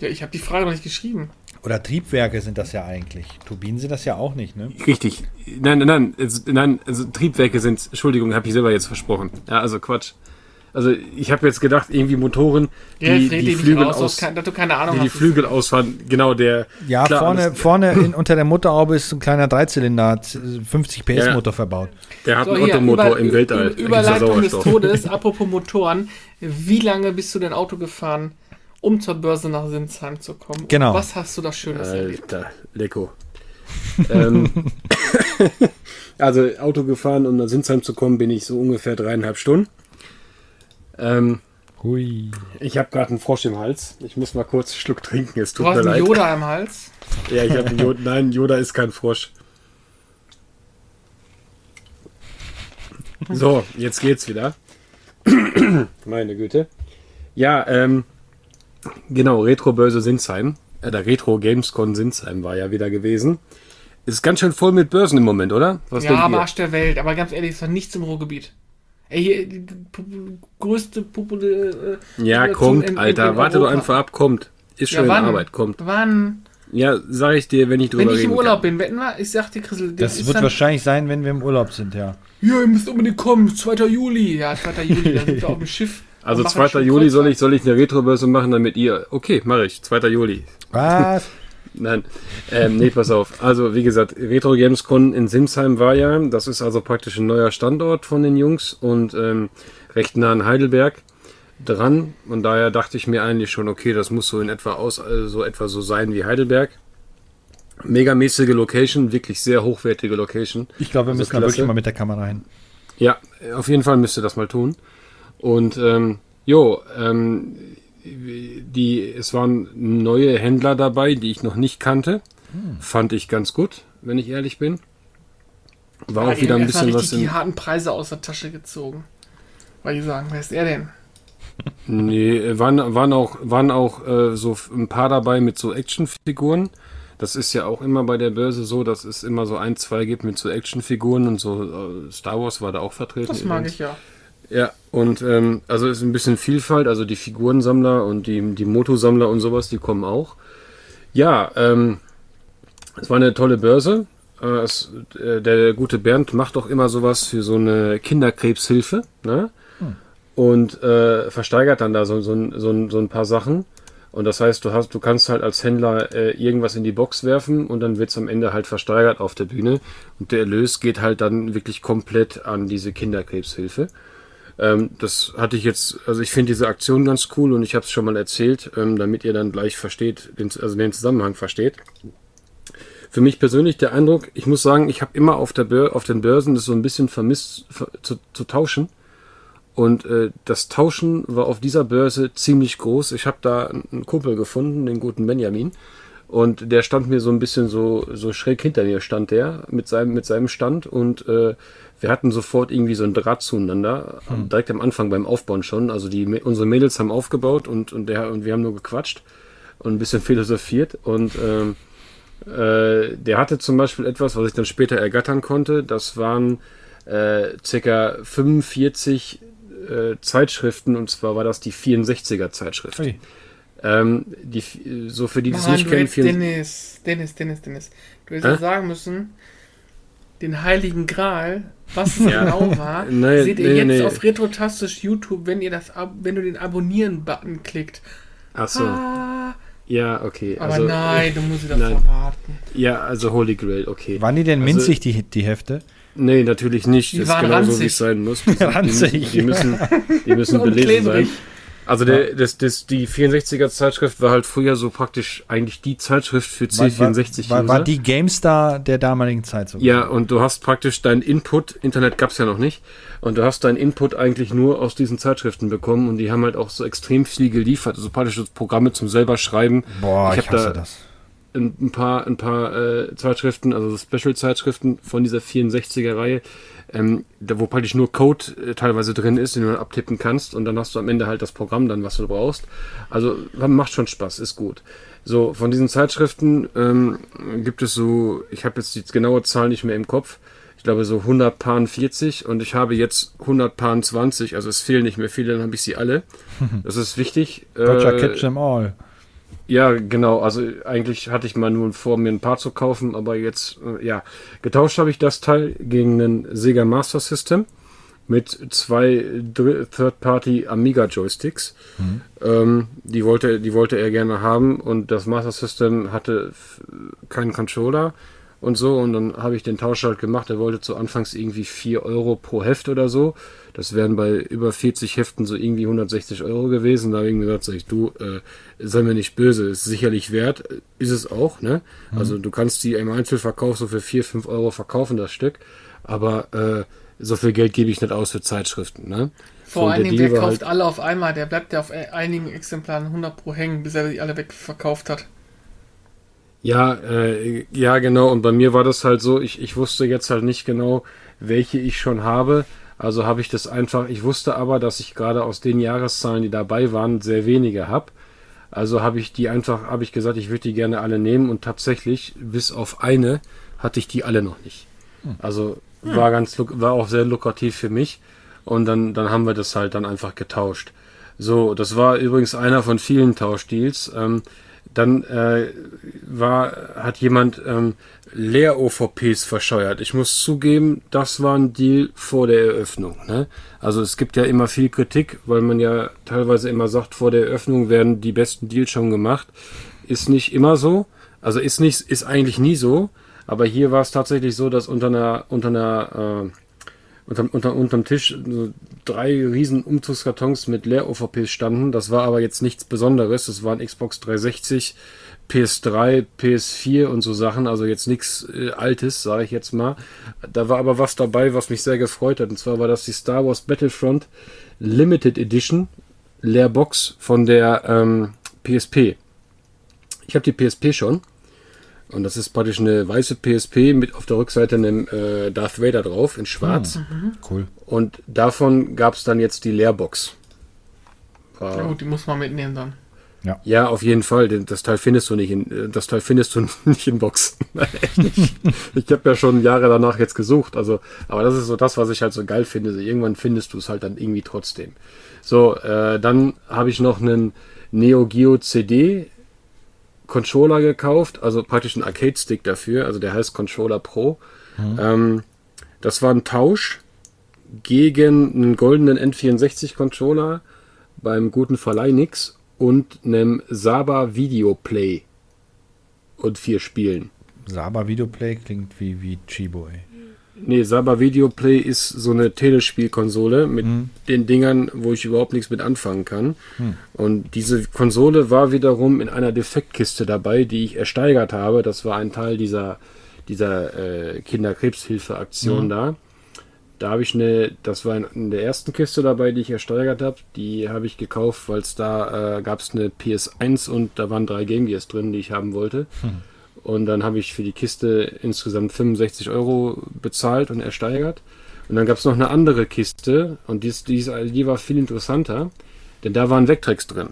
Ja, ich habe die Frage noch nicht geschrieben. Oder Triebwerke sind das ja eigentlich. Turbinen sind das ja auch nicht, ne? Richtig. Nein, nein, nein. Also, nein, also Triebwerke sind, Entschuldigung, habe ich selber jetzt versprochen. Ja, also Quatsch. Also ich habe jetzt gedacht, irgendwie Motoren, die, ja, die Flügel aus, aus dass du keine Ahnung die, die Flügel ausfahren. Genau, der. Ja, klar, vorne, vorne in, unter der Motorhaube ist ein kleiner Dreizylinder, 50 PS ja, Motor verbaut. Der hat so, einen Ottomotor im Weltall. Überleitung des Todes, apropos Motoren. Wie lange bist du denn Auto gefahren? um zur Börse nach Sinsheim zu kommen. Genau. Was hast du da Schönes Alter, erlebt? Lecko. ähm, also Auto gefahren, um nach Sinsheim zu kommen, bin ich so ungefähr dreieinhalb Stunden. Ähm, Hui. Ich habe gerade einen Frosch im Hals. Ich muss mal kurz einen Schluck trinken. Es tut du hast mir einen leid. Yoda im Hals? Ja, ich habe einen Yoda. Nein, Yoda ist kein Frosch. So, jetzt geht's wieder. Meine Güte. Ja, ähm, genau, Retro-Börse Sinsheim. Äh, der Retro Gamescon Sinsheim war ja wieder gewesen. Ist ganz schön voll mit Börsen im Moment, oder? Was ja, am Arsch der Welt, aber ganz ehrlich, es war nichts im Ruhrgebiet. Ey, hier, die größte Popul äh, Ja, kommt, in, Alter. In Warte doch einfach ab, kommt. Ist schon ja, in Arbeit, kommt. Wann? Ja, sag ich dir, wenn ich drüber Wenn ich im Urlaub kann. bin, wetten wir, ich sag dir, Chrisel, das wird wahrscheinlich sein, wenn wir im Urlaub sind, ja. Ja, ihr müsst unbedingt kommen, 2. Juli. Ja, 2. Juli, da sind wir auf dem Schiff. Also 2. Juli soll ich, soll ich eine Retrobörse machen, damit ihr. Okay, mache ich. 2. Juli. Was? Nein. Ähm, nee, pass auf. Also, wie gesagt, Retro Gamescon in Simsheim war ja. Das ist also praktisch ein neuer Standort von den Jungs und ähm, recht nah an Heidelberg dran. Und daher dachte ich mir eigentlich schon, okay, das muss so in etwa aus, äh, so etwa so sein wie Heidelberg. Megamäßige Location, wirklich sehr hochwertige Location. Ich glaube, wir müssen da wirklich mal mit der Kamera hin. Ja, auf jeden Fall müsst ihr das mal tun. Und ähm, jo, ähm, die, es waren neue Händler dabei, die ich noch nicht kannte. Hm. Fand ich ganz gut, wenn ich ehrlich bin. War ja, auch wieder ein bisschen was. die harten Preise aus der Tasche gezogen. Weil die sagen, wer ist er denn? Nee, waren, waren auch, waren auch äh, so ein paar dabei mit so Actionfiguren. Das ist ja auch immer bei der Börse so, dass es immer so ein, zwei gibt mit so Actionfiguren und so. Äh, Star Wars war da auch vertreten. Das mag ich ja. Ja, und ähm, also ist ein bisschen Vielfalt, also die Figurensammler und die, die Motosammler und sowas, die kommen auch. Ja, ähm, es war eine tolle Börse. Äh, es, äh, der gute Bernd macht auch immer sowas für so eine Kinderkrebshilfe, ne? Hm. Und äh, versteigert dann da so, so, so, so ein paar Sachen. Und das heißt, du hast, du kannst halt als Händler äh, irgendwas in die Box werfen und dann wird es am Ende halt versteigert auf der Bühne. Und der Erlös geht halt dann wirklich komplett an diese Kinderkrebshilfe. Ähm, das hatte ich jetzt, also ich finde diese Aktion ganz cool und ich habe es schon mal erzählt, ähm, damit ihr dann gleich versteht, den, also den Zusammenhang versteht. Für mich persönlich der Eindruck, ich muss sagen, ich habe immer auf, der Bör auf den Börsen das so ein bisschen vermisst zu, zu tauschen. Und äh, das Tauschen war auf dieser Börse ziemlich groß. Ich habe da einen Kumpel gefunden, den guten Benjamin. Und der stand mir so ein bisschen so, so schräg hinter mir, stand der mit seinem, mit seinem Stand. Und äh, wir hatten sofort irgendwie so ein Draht zueinander, hm. direkt am Anfang beim Aufbauen schon. Also die, unsere Mädels haben aufgebaut und, und, der, und wir haben nur gequatscht und ein bisschen philosophiert. Und ähm, äh, der hatte zum Beispiel etwas, was ich dann später ergattern konnte. Das waren äh, circa 45 äh, Zeitschriften und zwar war das die 64er Zeitschrift. Ähm, die, so für die, die es nicht kennen. Dennis, Dennis, Dennis, Dennis. Du hättest äh? sagen müssen, den Heiligen Gral, was es ja. genau war, nee, seht ihr nee, jetzt nee. auf Retrotastisch YouTube, wenn ihr das, wenn du den Abonnieren-Button klickt. Ach so. Ah, ja, okay. Aber also, nein, du musst das nein. verraten. Ja, also Holy Grail, okay. Waren die denn also, minzig, die, die Hefte? Nee, natürlich nicht. Die das ist genau so, wie es sein muss. Die, die, die, müssen, die müssen belesen sein. Also der, das, das, die 64er Zeitschrift war halt früher so praktisch eigentlich die Zeitschrift für C64 war, war, war die GameStar der damaligen Zeit so. Ja, und du hast praktisch deinen Input, Internet gab's ja noch nicht, und du hast deinen Input eigentlich nur aus diesen Zeitschriften bekommen und die haben halt auch so extrem viel geliefert, also praktisch Programme zum selber schreiben. Boah, ich, ich hasse da das. Ein, ein paar, ein paar äh, Zeitschriften, also Special-Zeitschriften von dieser 64er-Reihe ähm, da, wo praktisch nur Code äh, teilweise drin ist, den du dann abtippen kannst und dann hast du am Ende halt das Programm dann, was du brauchst. Also macht schon Spaß, ist gut. So, von diesen Zeitschriften ähm, gibt es so, ich habe jetzt die genaue Zahl nicht mehr im Kopf, ich glaube so 140 und ich habe jetzt 120, also es fehlen nicht mehr viele, dann habe ich sie alle. Das ist wichtig. Gotcha, äh, catch them all. Ja, genau. Also eigentlich hatte ich mal nur vor, mir ein paar zu kaufen, aber jetzt, äh, ja, getauscht habe ich das Teil gegen einen Sega Master System mit zwei Third-Party Amiga Joysticks. Mhm. Ähm, die wollte, die wollte er gerne haben und das Master System hatte keinen Controller und so und dann habe ich den Tausch halt gemacht. Er wollte zu Anfangs irgendwie 4 Euro pro Heft oder so. Das wären bei über 40 Heften so irgendwie 160 Euro gewesen. Da habe ich gesagt, sag ich, du, äh, sei mir nicht böse, ist sicherlich wert, ist es auch, ne? Mhm. Also du kannst die im Einzelverkauf so für 4, 5 Euro verkaufen, das Stück, aber äh, so viel Geld gebe ich nicht aus für Zeitschriften, ne? Vor so, allen Dingen, der kauft halt alle auf einmal, der bleibt ja auf e-, einigen Exemplaren 100 pro hängen, bis er die alle wegverkauft hat. Ja, äh, ja, genau. Und bei mir war das halt so, ich, ich wusste jetzt halt nicht genau, welche ich schon habe. Also habe ich das einfach, ich wusste aber, dass ich gerade aus den Jahreszahlen, die dabei waren, sehr wenige habe. Also habe ich die einfach, habe ich gesagt, ich würde die gerne alle nehmen und tatsächlich, bis auf eine, hatte ich die alle noch nicht. Hm. Also war ganz, war auch sehr lukrativ für mich. Und dann, dann haben wir das halt dann einfach getauscht. So, das war übrigens einer von vielen Tauschdeals. Ähm, dann äh, war, hat jemand ähm, Leer-OVPs verscheuert. Ich muss zugeben, das war ein Deal vor der Eröffnung. Ne? Also es gibt ja immer viel Kritik, weil man ja teilweise immer sagt, vor der Eröffnung werden die besten Deals schon gemacht. Ist nicht immer so. Also ist nicht, ist eigentlich nie so. Aber hier war es tatsächlich so, dass unter einer, unter einer äh, unterm, unter, unterm Tisch so drei riesen Umzugskartons mit Leer-OVPs standen. Das war aber jetzt nichts Besonderes. Das waren Xbox 360, PS3, PS4 und so Sachen. Also jetzt nichts äh, Altes, sage ich jetzt mal. Da war aber was dabei, was mich sehr gefreut hat. Und zwar war das die Star Wars Battlefront Limited Edition Leerbox von der ähm, PSP. Ich habe die PSP schon. Und das ist praktisch eine weiße PSP mit auf der Rückseite einem äh, Darth Vader drauf in schwarz. Mhm. Cool. Und davon gab es dann jetzt die Leerbox. War, ja gut, die muss man mitnehmen dann. Ja. ja, auf jeden Fall. Das Teil findest du nicht in, äh, das Teil findest du nicht in Box. echt nicht. Ich habe ja schon Jahre danach jetzt gesucht. Also, aber das ist so das, was ich halt so geil finde. So, irgendwann findest du es halt dann irgendwie trotzdem. So, äh, dann habe ich noch einen Neo Geo CD Controller gekauft, also praktisch einen Arcade Stick dafür. Also der heißt Controller Pro. Mhm. Ähm, das war ein Tausch gegen einen goldenen N64 Controller beim guten Verleih nix und einem Saba Videoplay und vier Spielen. Saba Videoplay klingt wie, wie Chibo, ey. Nee, Saba Videoplay ist so eine Telespielkonsole mit hm. den Dingern, wo ich überhaupt nichts mit anfangen kann. Hm. Und diese Konsole war wiederum in einer Defektkiste dabei, die ich ersteigert habe. Das war ein Teil dieser, dieser äh, Kinderkrebshilfe-Aktion hm. da. Da habe ich eine, das war in der ersten Kiste dabei, die ich ersteigert habe. Die habe ich gekauft, weil es da äh, gab es eine PS1 und da waren drei Game Gears drin, die ich haben wollte. Hm. Und dann habe ich für die Kiste insgesamt 65 Euro bezahlt und ersteigert. Und dann gab es noch eine andere Kiste und die, die, die war viel interessanter, denn da waren Vectrex drin.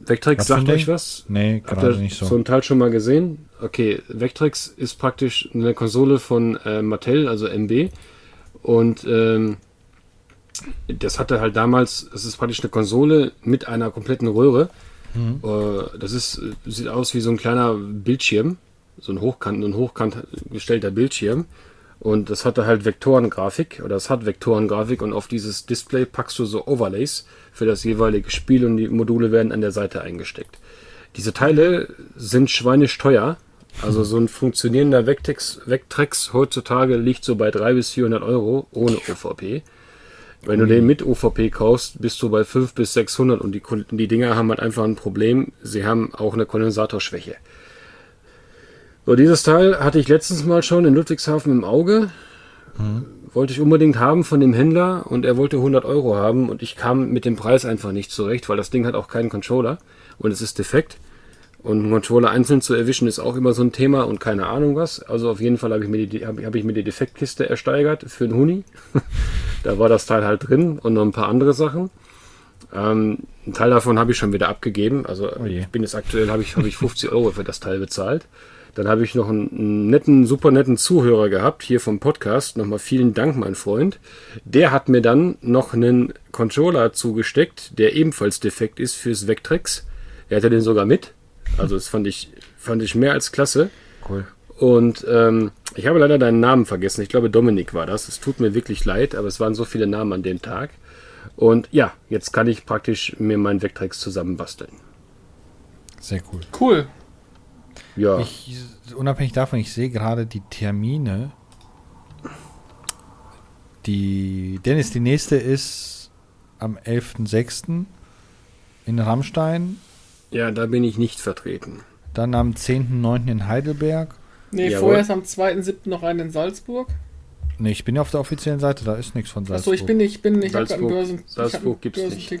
Vectrex sagt euch was? Nee, gerade nicht so. So ein Teil schon mal gesehen? Okay, Vectrex ist praktisch eine Konsole von äh, Mattel, also MB. Und ähm, das hatte halt damals, es ist praktisch eine Konsole mit einer kompletten Röhre. Mhm. Das ist, sieht aus wie so ein kleiner Bildschirm, so ein hochkant, ein hochkant gestellter Bildschirm. Und das hatte halt Vektorengrafik oder es hat Vektorengrafik und auf dieses Display packst du so Overlays für das jeweilige Spiel und die Module werden an der Seite eingesteckt. Diese Teile sind schweinisch teuer. Also so ein funktionierender Vectrex, Vectrex heutzutage liegt so bei 300 bis 400 Euro ohne OVP. Wenn du den mit OVP kaufst, bist du bei 500 bis 600 und die, die Dinger haben halt einfach ein Problem. Sie haben auch eine Kondensatorschwäche. So, dieses Teil hatte ich letztens mal schon in Ludwigshafen im Auge. Mhm. Wollte ich unbedingt haben von dem Händler und er wollte 100 Euro haben und ich kam mit dem Preis einfach nicht zurecht, weil das Ding hat auch keinen Controller und es ist defekt. Und einen Controller einzeln zu erwischen ist auch immer so ein Thema und keine Ahnung was. Also auf jeden Fall habe ich, mir die, hab, hab ich mir die Defektkiste ersteigert für einen Huni. da war das Teil halt drin und noch ein paar andere Sachen. Ähm, ein Teil davon habe ich schon wieder abgegeben. Also oh ich bin jetzt aktuell, habe ich, hab ich 50 Euro für das Teil bezahlt. Dann habe ich noch einen netten, super netten Zuhörer gehabt, hier vom Podcast. Nochmal vielen Dank, mein Freund. Der hat mir dann noch einen Controller zugesteckt, der ebenfalls defekt ist fürs Vectrex. Er hatte den sogar mit. Also das fand ich, fand ich mehr als klasse. Cool. Und ähm, ich habe leider deinen Namen vergessen. Ich glaube, Dominik war das. Es tut mir wirklich leid, aber es waren so viele Namen an dem Tag. Und ja, jetzt kann ich praktisch mir meinen Vectrex zusammenbasteln. Sehr cool. Cool. Ja. Ich, unabhängig davon, ich sehe gerade die Termine. Die, Dennis, die nächste ist am 11.06. in Rammstein. Ja, da bin ich nicht vertreten. Dann am 10.09. in Heidelberg. Nee, Jawohl. vorher ist am 2.07. noch einen in Salzburg. Nee, ich bin ja auf der offiziellen Seite, da ist nichts von Salzburg. Achso, ich bin nicht, ich bin, ich habe gerade einen Börsen. Salzburg gibt es nicht.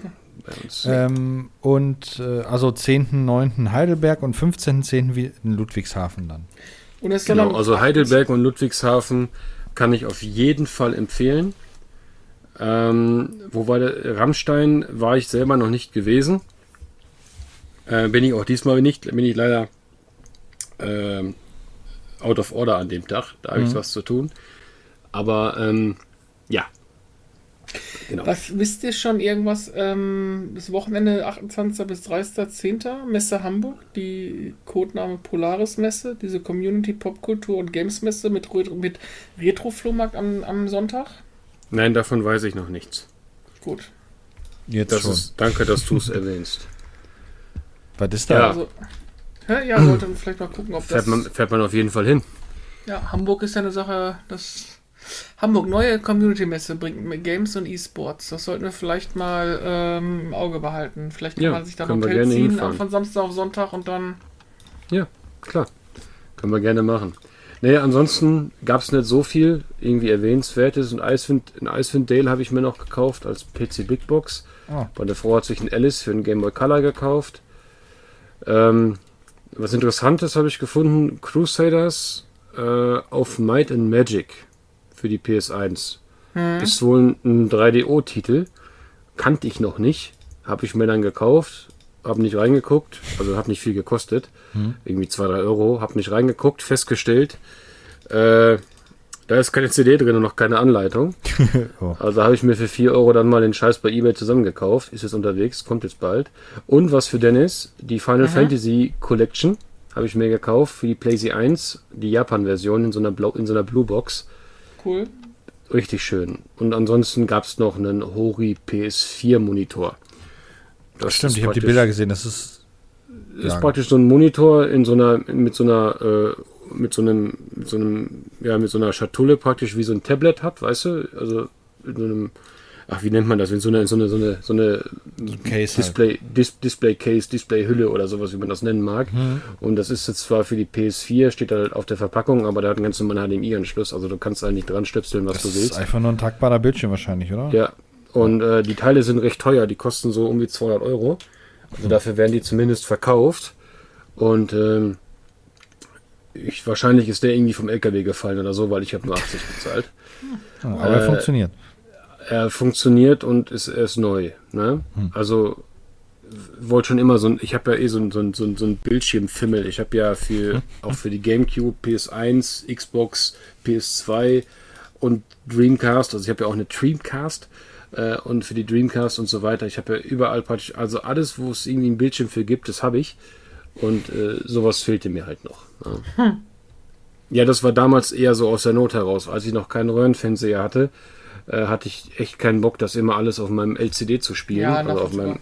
Ähm, und äh, also 10.9. Heidelberg und 15.10. in Ludwigshafen dann. Genau, also Heidelberg und Ludwigshafen kann ich auf jeden Fall empfehlen. Ähm, wo war der Rammstein? War ich selber noch nicht gewesen. Äh, bin ich auch diesmal nicht. Bin ich leider äh, out of order an dem Tag. Da habe mhm. ich was zu tun. Aber ähm, ja, Genau. Was wisst ihr schon irgendwas? Ähm, das Wochenende 28. bis 30.10. Messe Hamburg, die Codename Polaris Messe, diese Community Popkultur und Games Messe mit, mit Retro-Flohmarkt am, am Sonntag? Nein, davon weiß ich noch nichts. Gut. Jetzt das schon. Ist, danke, dass du es erwähnst. Was ist da? Ja, also, ja wollte vielleicht mal gucken, ob fährt das. Man, fährt man auf jeden Fall hin. Ja, Hamburg ist ja eine Sache, das Hamburg neue Community-Messe bringt Games und E-Sports. Das sollten wir vielleicht mal ähm, im Auge behalten. Vielleicht kann ja, man sich da ein Hotel ziehen hinfahren. von Samstag auf Sonntag und dann. Ja, klar. Können wir gerne machen. Naja, ansonsten gab es nicht so viel irgendwie erwähnenswertes. Und Icewind, in Icewind Dale habe ich mir noch gekauft als PC Big Box. Oh. Meine Frau hat sich ein Alice für einen Game Boy Color gekauft. Ähm, was Interessantes habe ich gefunden: Crusaders äh, auf Might and Magic für die PS1. Hm. Ist wohl ein 3DO-Titel. Kannte ich noch nicht. Habe ich mir dann gekauft. Habe nicht reingeguckt. Also hat nicht viel gekostet. Hm. Irgendwie 2, 3 Euro. Habe nicht reingeguckt. Festgestellt. Äh, da ist keine CD drin und noch keine Anleitung. oh. Also habe ich mir für 4 Euro dann mal den Scheiß bei eBay zusammengekauft. Ist jetzt unterwegs, kommt jetzt bald. Und was für Dennis, die Final mhm. Fantasy Collection habe ich mir gekauft für die PlayStation 1, die Japan-Version in so einer Blau, in so einer Blue Box. Cool. Richtig schön. Und ansonsten gab es noch einen Hori PS4 Monitor. Das stimmt, ich habe die Bilder gesehen. Das ist, ist praktisch so ein Monitor in so einer mit so einer äh, mit so einem, mit so einem, ja, mit so einer Schatulle praktisch wie so ein Tablet hat, weißt du? Also in so einem, ach, wie nennt man das? In so eine, so eine, so eine, so eine Case Display, halt. Dis, Display Case, Display Hülle oder sowas, wie man das nennen mag. Mhm. Und das ist jetzt zwar für die PS4, steht halt auf der Verpackung, aber der hat einen ganz normalen HDMI-Anschluss, also du kannst eigentlich dran stöpseln, was das du willst. Das ist einfach nur ein taktbarer Bildschirm wahrscheinlich, oder? Ja. Und äh, die Teile sind recht teuer, die kosten so um die 200 Euro. Also mhm. dafür werden die zumindest verkauft. Und ähm, ich, wahrscheinlich ist der irgendwie vom LKW gefallen oder so, weil ich habe nur 80 bezahlt. aber er äh, funktioniert. Er funktioniert und ist, er ist neu. Ne? Hm. Also wollte schon immer so ein, ich habe ja eh so ein, so ein, so ein, Bildschirmfimmel. Ich habe ja für, hm. auch für die GameCube, PS1, Xbox, PS2 und Dreamcast, also ich habe ja auch eine Dreamcast äh, und für die Dreamcast und so weiter. Ich habe ja überall praktisch, also alles, wo es irgendwie ein Bildschirm für gibt, das habe ich. Und äh, sowas fehlte mir halt noch. Ja. Hm. ja. das war damals eher so aus der Not heraus. Als ich noch keinen Röhrenfernseher hatte, äh, hatte ich echt keinen Bock, das immer alles auf meinem LCD zu spielen. Ja, also auf meinem,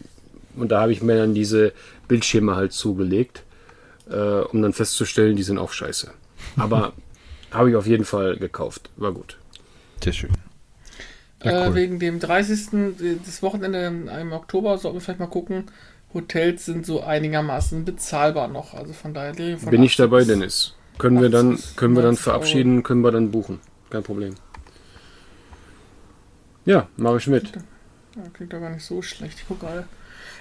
und da habe ich mir dann diese Bildschirme halt zugelegt, äh, um dann festzustellen, die sind auch scheiße. Aber habe ich auf jeden Fall gekauft. War gut. Sehr schön. Ja, äh, cool. wegen dem 30. das Wochenende im Oktober sollten wir vielleicht mal gucken, Hotels sind so einigermaßen bezahlbar noch. Also von daher. Von Bin ich dabei, Dennis. Können wir dann, können wir dann verabschieden, können wir dann buchen. Kein Problem. Ja, mache ich mit. Klingt, klingt doch gar nicht so schlecht. Ich gucke gerade.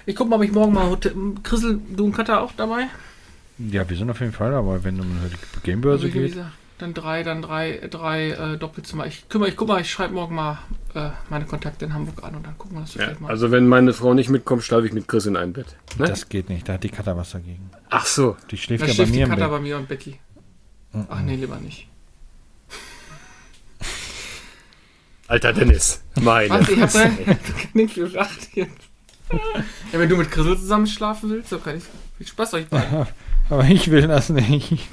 Ich gucke mal, ob ich morgen mal Hotel. Chrisel, du und Katha auch dabei? Ja, wir sind auf jeden Fall dabei, wenn um die Gamebörse also, geht. Dann drei, dann drei, drei äh, Doppelzimmer. Ich kümmere, ich guck mal, ich schreibe morgen mal äh, meine Kontakte in Hamburg an und dann gucken wir das ja, vielleicht mal. Also wenn meine Frau nicht mitkommt, schlafe ich mit Chris in ein Bett. Ne? Das geht nicht, da hat die Katha was dagegen. Ach so. Die schläft da ja schläft bei mir die Katha bei mir und Becky. Mhm. Ach nee, lieber nicht. Alter Dennis, meine. Was, ich hab da nicht gelacht jetzt. Ja, wenn du mit Chris zusammen schlafen willst, so kann ich. Viel Spaß euch beiden. Aber ich will das nicht.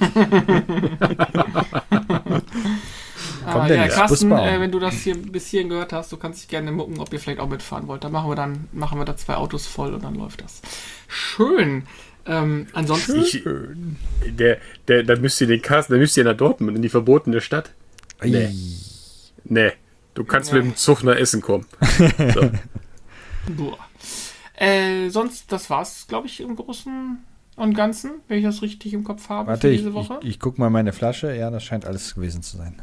ah, ja, Carsten, äh, wenn du das hier bis hierhin gehört hast, du kannst dich gerne mucken, ob ihr vielleicht auch mitfahren wollt. Da machen wir dann machen wir da zwei Autos voll und dann läuft das. Schön. Ähm, ansonsten. Schön. Der, der, da müsst ihr den Carsten, da müsst ihr nach Dortmund in die verbotene Stadt. Nee. Nee. Du kannst ja. mit dem Zug nach Essen kommen. So. Boah. Äh, sonst, das war's, glaube ich, im Großen und Ganzen, wenn ich das richtig im Kopf habe Warte, für diese ich, Woche. Ich, ich gucke mal meine Flasche. Ja, das scheint alles gewesen zu sein.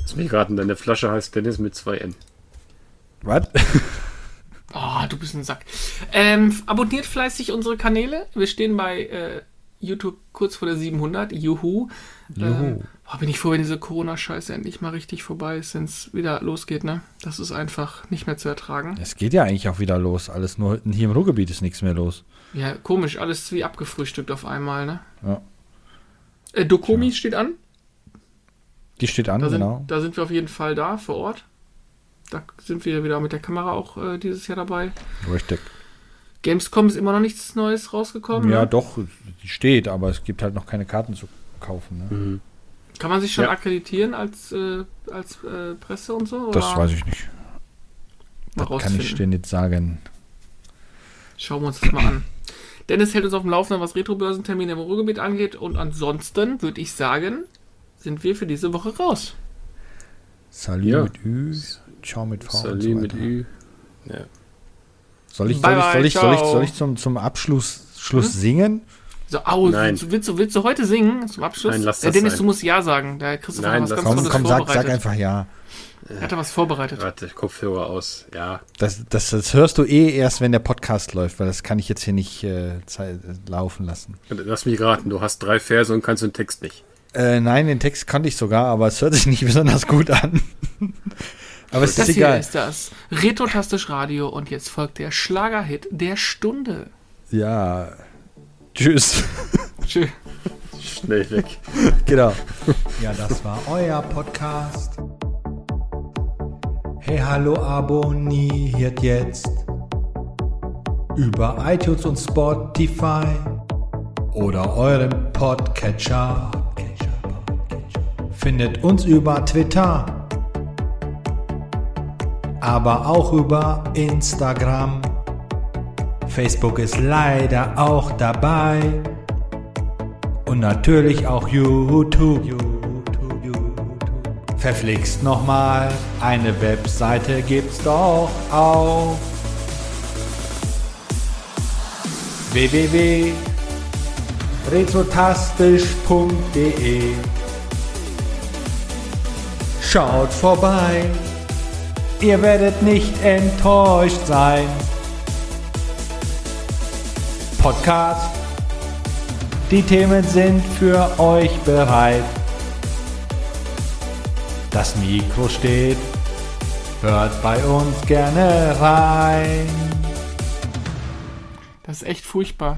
Lass mich raten, deine Flasche heißt Dennis mit 2 N. Was? Oh, du bist ein Sack. Ähm, abonniert fleißig unsere Kanäle. Wir stehen bei äh, YouTube kurz vor der 700. Juhu. Juhu. Ähm, oh, bin ich froh, wenn diese Corona-Scheiße endlich mal richtig vorbei ist, wenn es wieder losgeht, ne? Das ist einfach nicht mehr zu ertragen. Es geht ja eigentlich auch wieder los. Alles nur hier im Ruhrgebiet ist nichts mehr los. Ja, komisch. Alles wie abgefrühstückt auf einmal, ne? Ja. Äh, Dokomi ja. steht an. Die steht an, da sind, genau. Da sind wir auf jeden Fall da, vor Ort. Da sind wir wieder mit der Kamera auch äh, dieses Jahr dabei. Richtig. Gamescom ist immer noch nichts Neues rausgekommen. Ja, ne? doch, die steht, aber es gibt halt noch keine Karten zu kaufen. Ne? Mhm. Kann man sich schon ja. akkreditieren als, äh, als äh, Presse und so? Oder? Das weiß ich nicht. Mal das kann ich dir nicht sagen. Schauen wir uns das mal an. Dennis hält uns auf dem Laufenden, was Retro-Börsentermine im Ruhrgebiet angeht. Und ansonsten würde ich sagen, sind wir für diese Woche raus. Salut ja. mit Ü, Ciao mit V. Salut so mit Ü. Ja. Soll ich, soll ich, soll ich, soll ich, soll ich zum, zum Abschluss Schluss hm? singen? So, au, Nein. Willst, du, willst du heute singen zum Abschluss? Nein, lass das äh, Dennis, sein. du musst Ja sagen. Da kriegst du Nein, was ganz komm, komm sag, sag einfach Ja. Er hatte was vorbereitet. Warte, Kopfhörer aus, ja. Das, das, das hörst du eh erst, wenn der Podcast läuft, weil das kann ich jetzt hier nicht äh, laufen lassen. Lass mich raten, du hast drei Verse und kannst den Text nicht. Äh, nein, den Text kannte ich sogar, aber es hört sich nicht besonders gut an. aber es das ist egal. Hier ist das Retrotastisch Radio und jetzt folgt der Schlagerhit der Stunde. Ja. Tschüss. Tschüss. Schnell weg. genau. Ja, das war euer Podcast. Hey, hallo, abonniert jetzt über iTunes und Spotify oder eurem Podcatcher. Findet uns über Twitter, aber auch über Instagram. Facebook ist leider auch dabei. Und natürlich auch YouTube. YouTube, YouTube. Verflixt nochmal, eine Webseite gibt's doch auch. www.rezotastisch.de Schaut vorbei, ihr werdet nicht enttäuscht sein. Podcast die Themen sind für euch bereit. Das Mikro steht, hört bei uns gerne rein. Das ist echt furchtbar.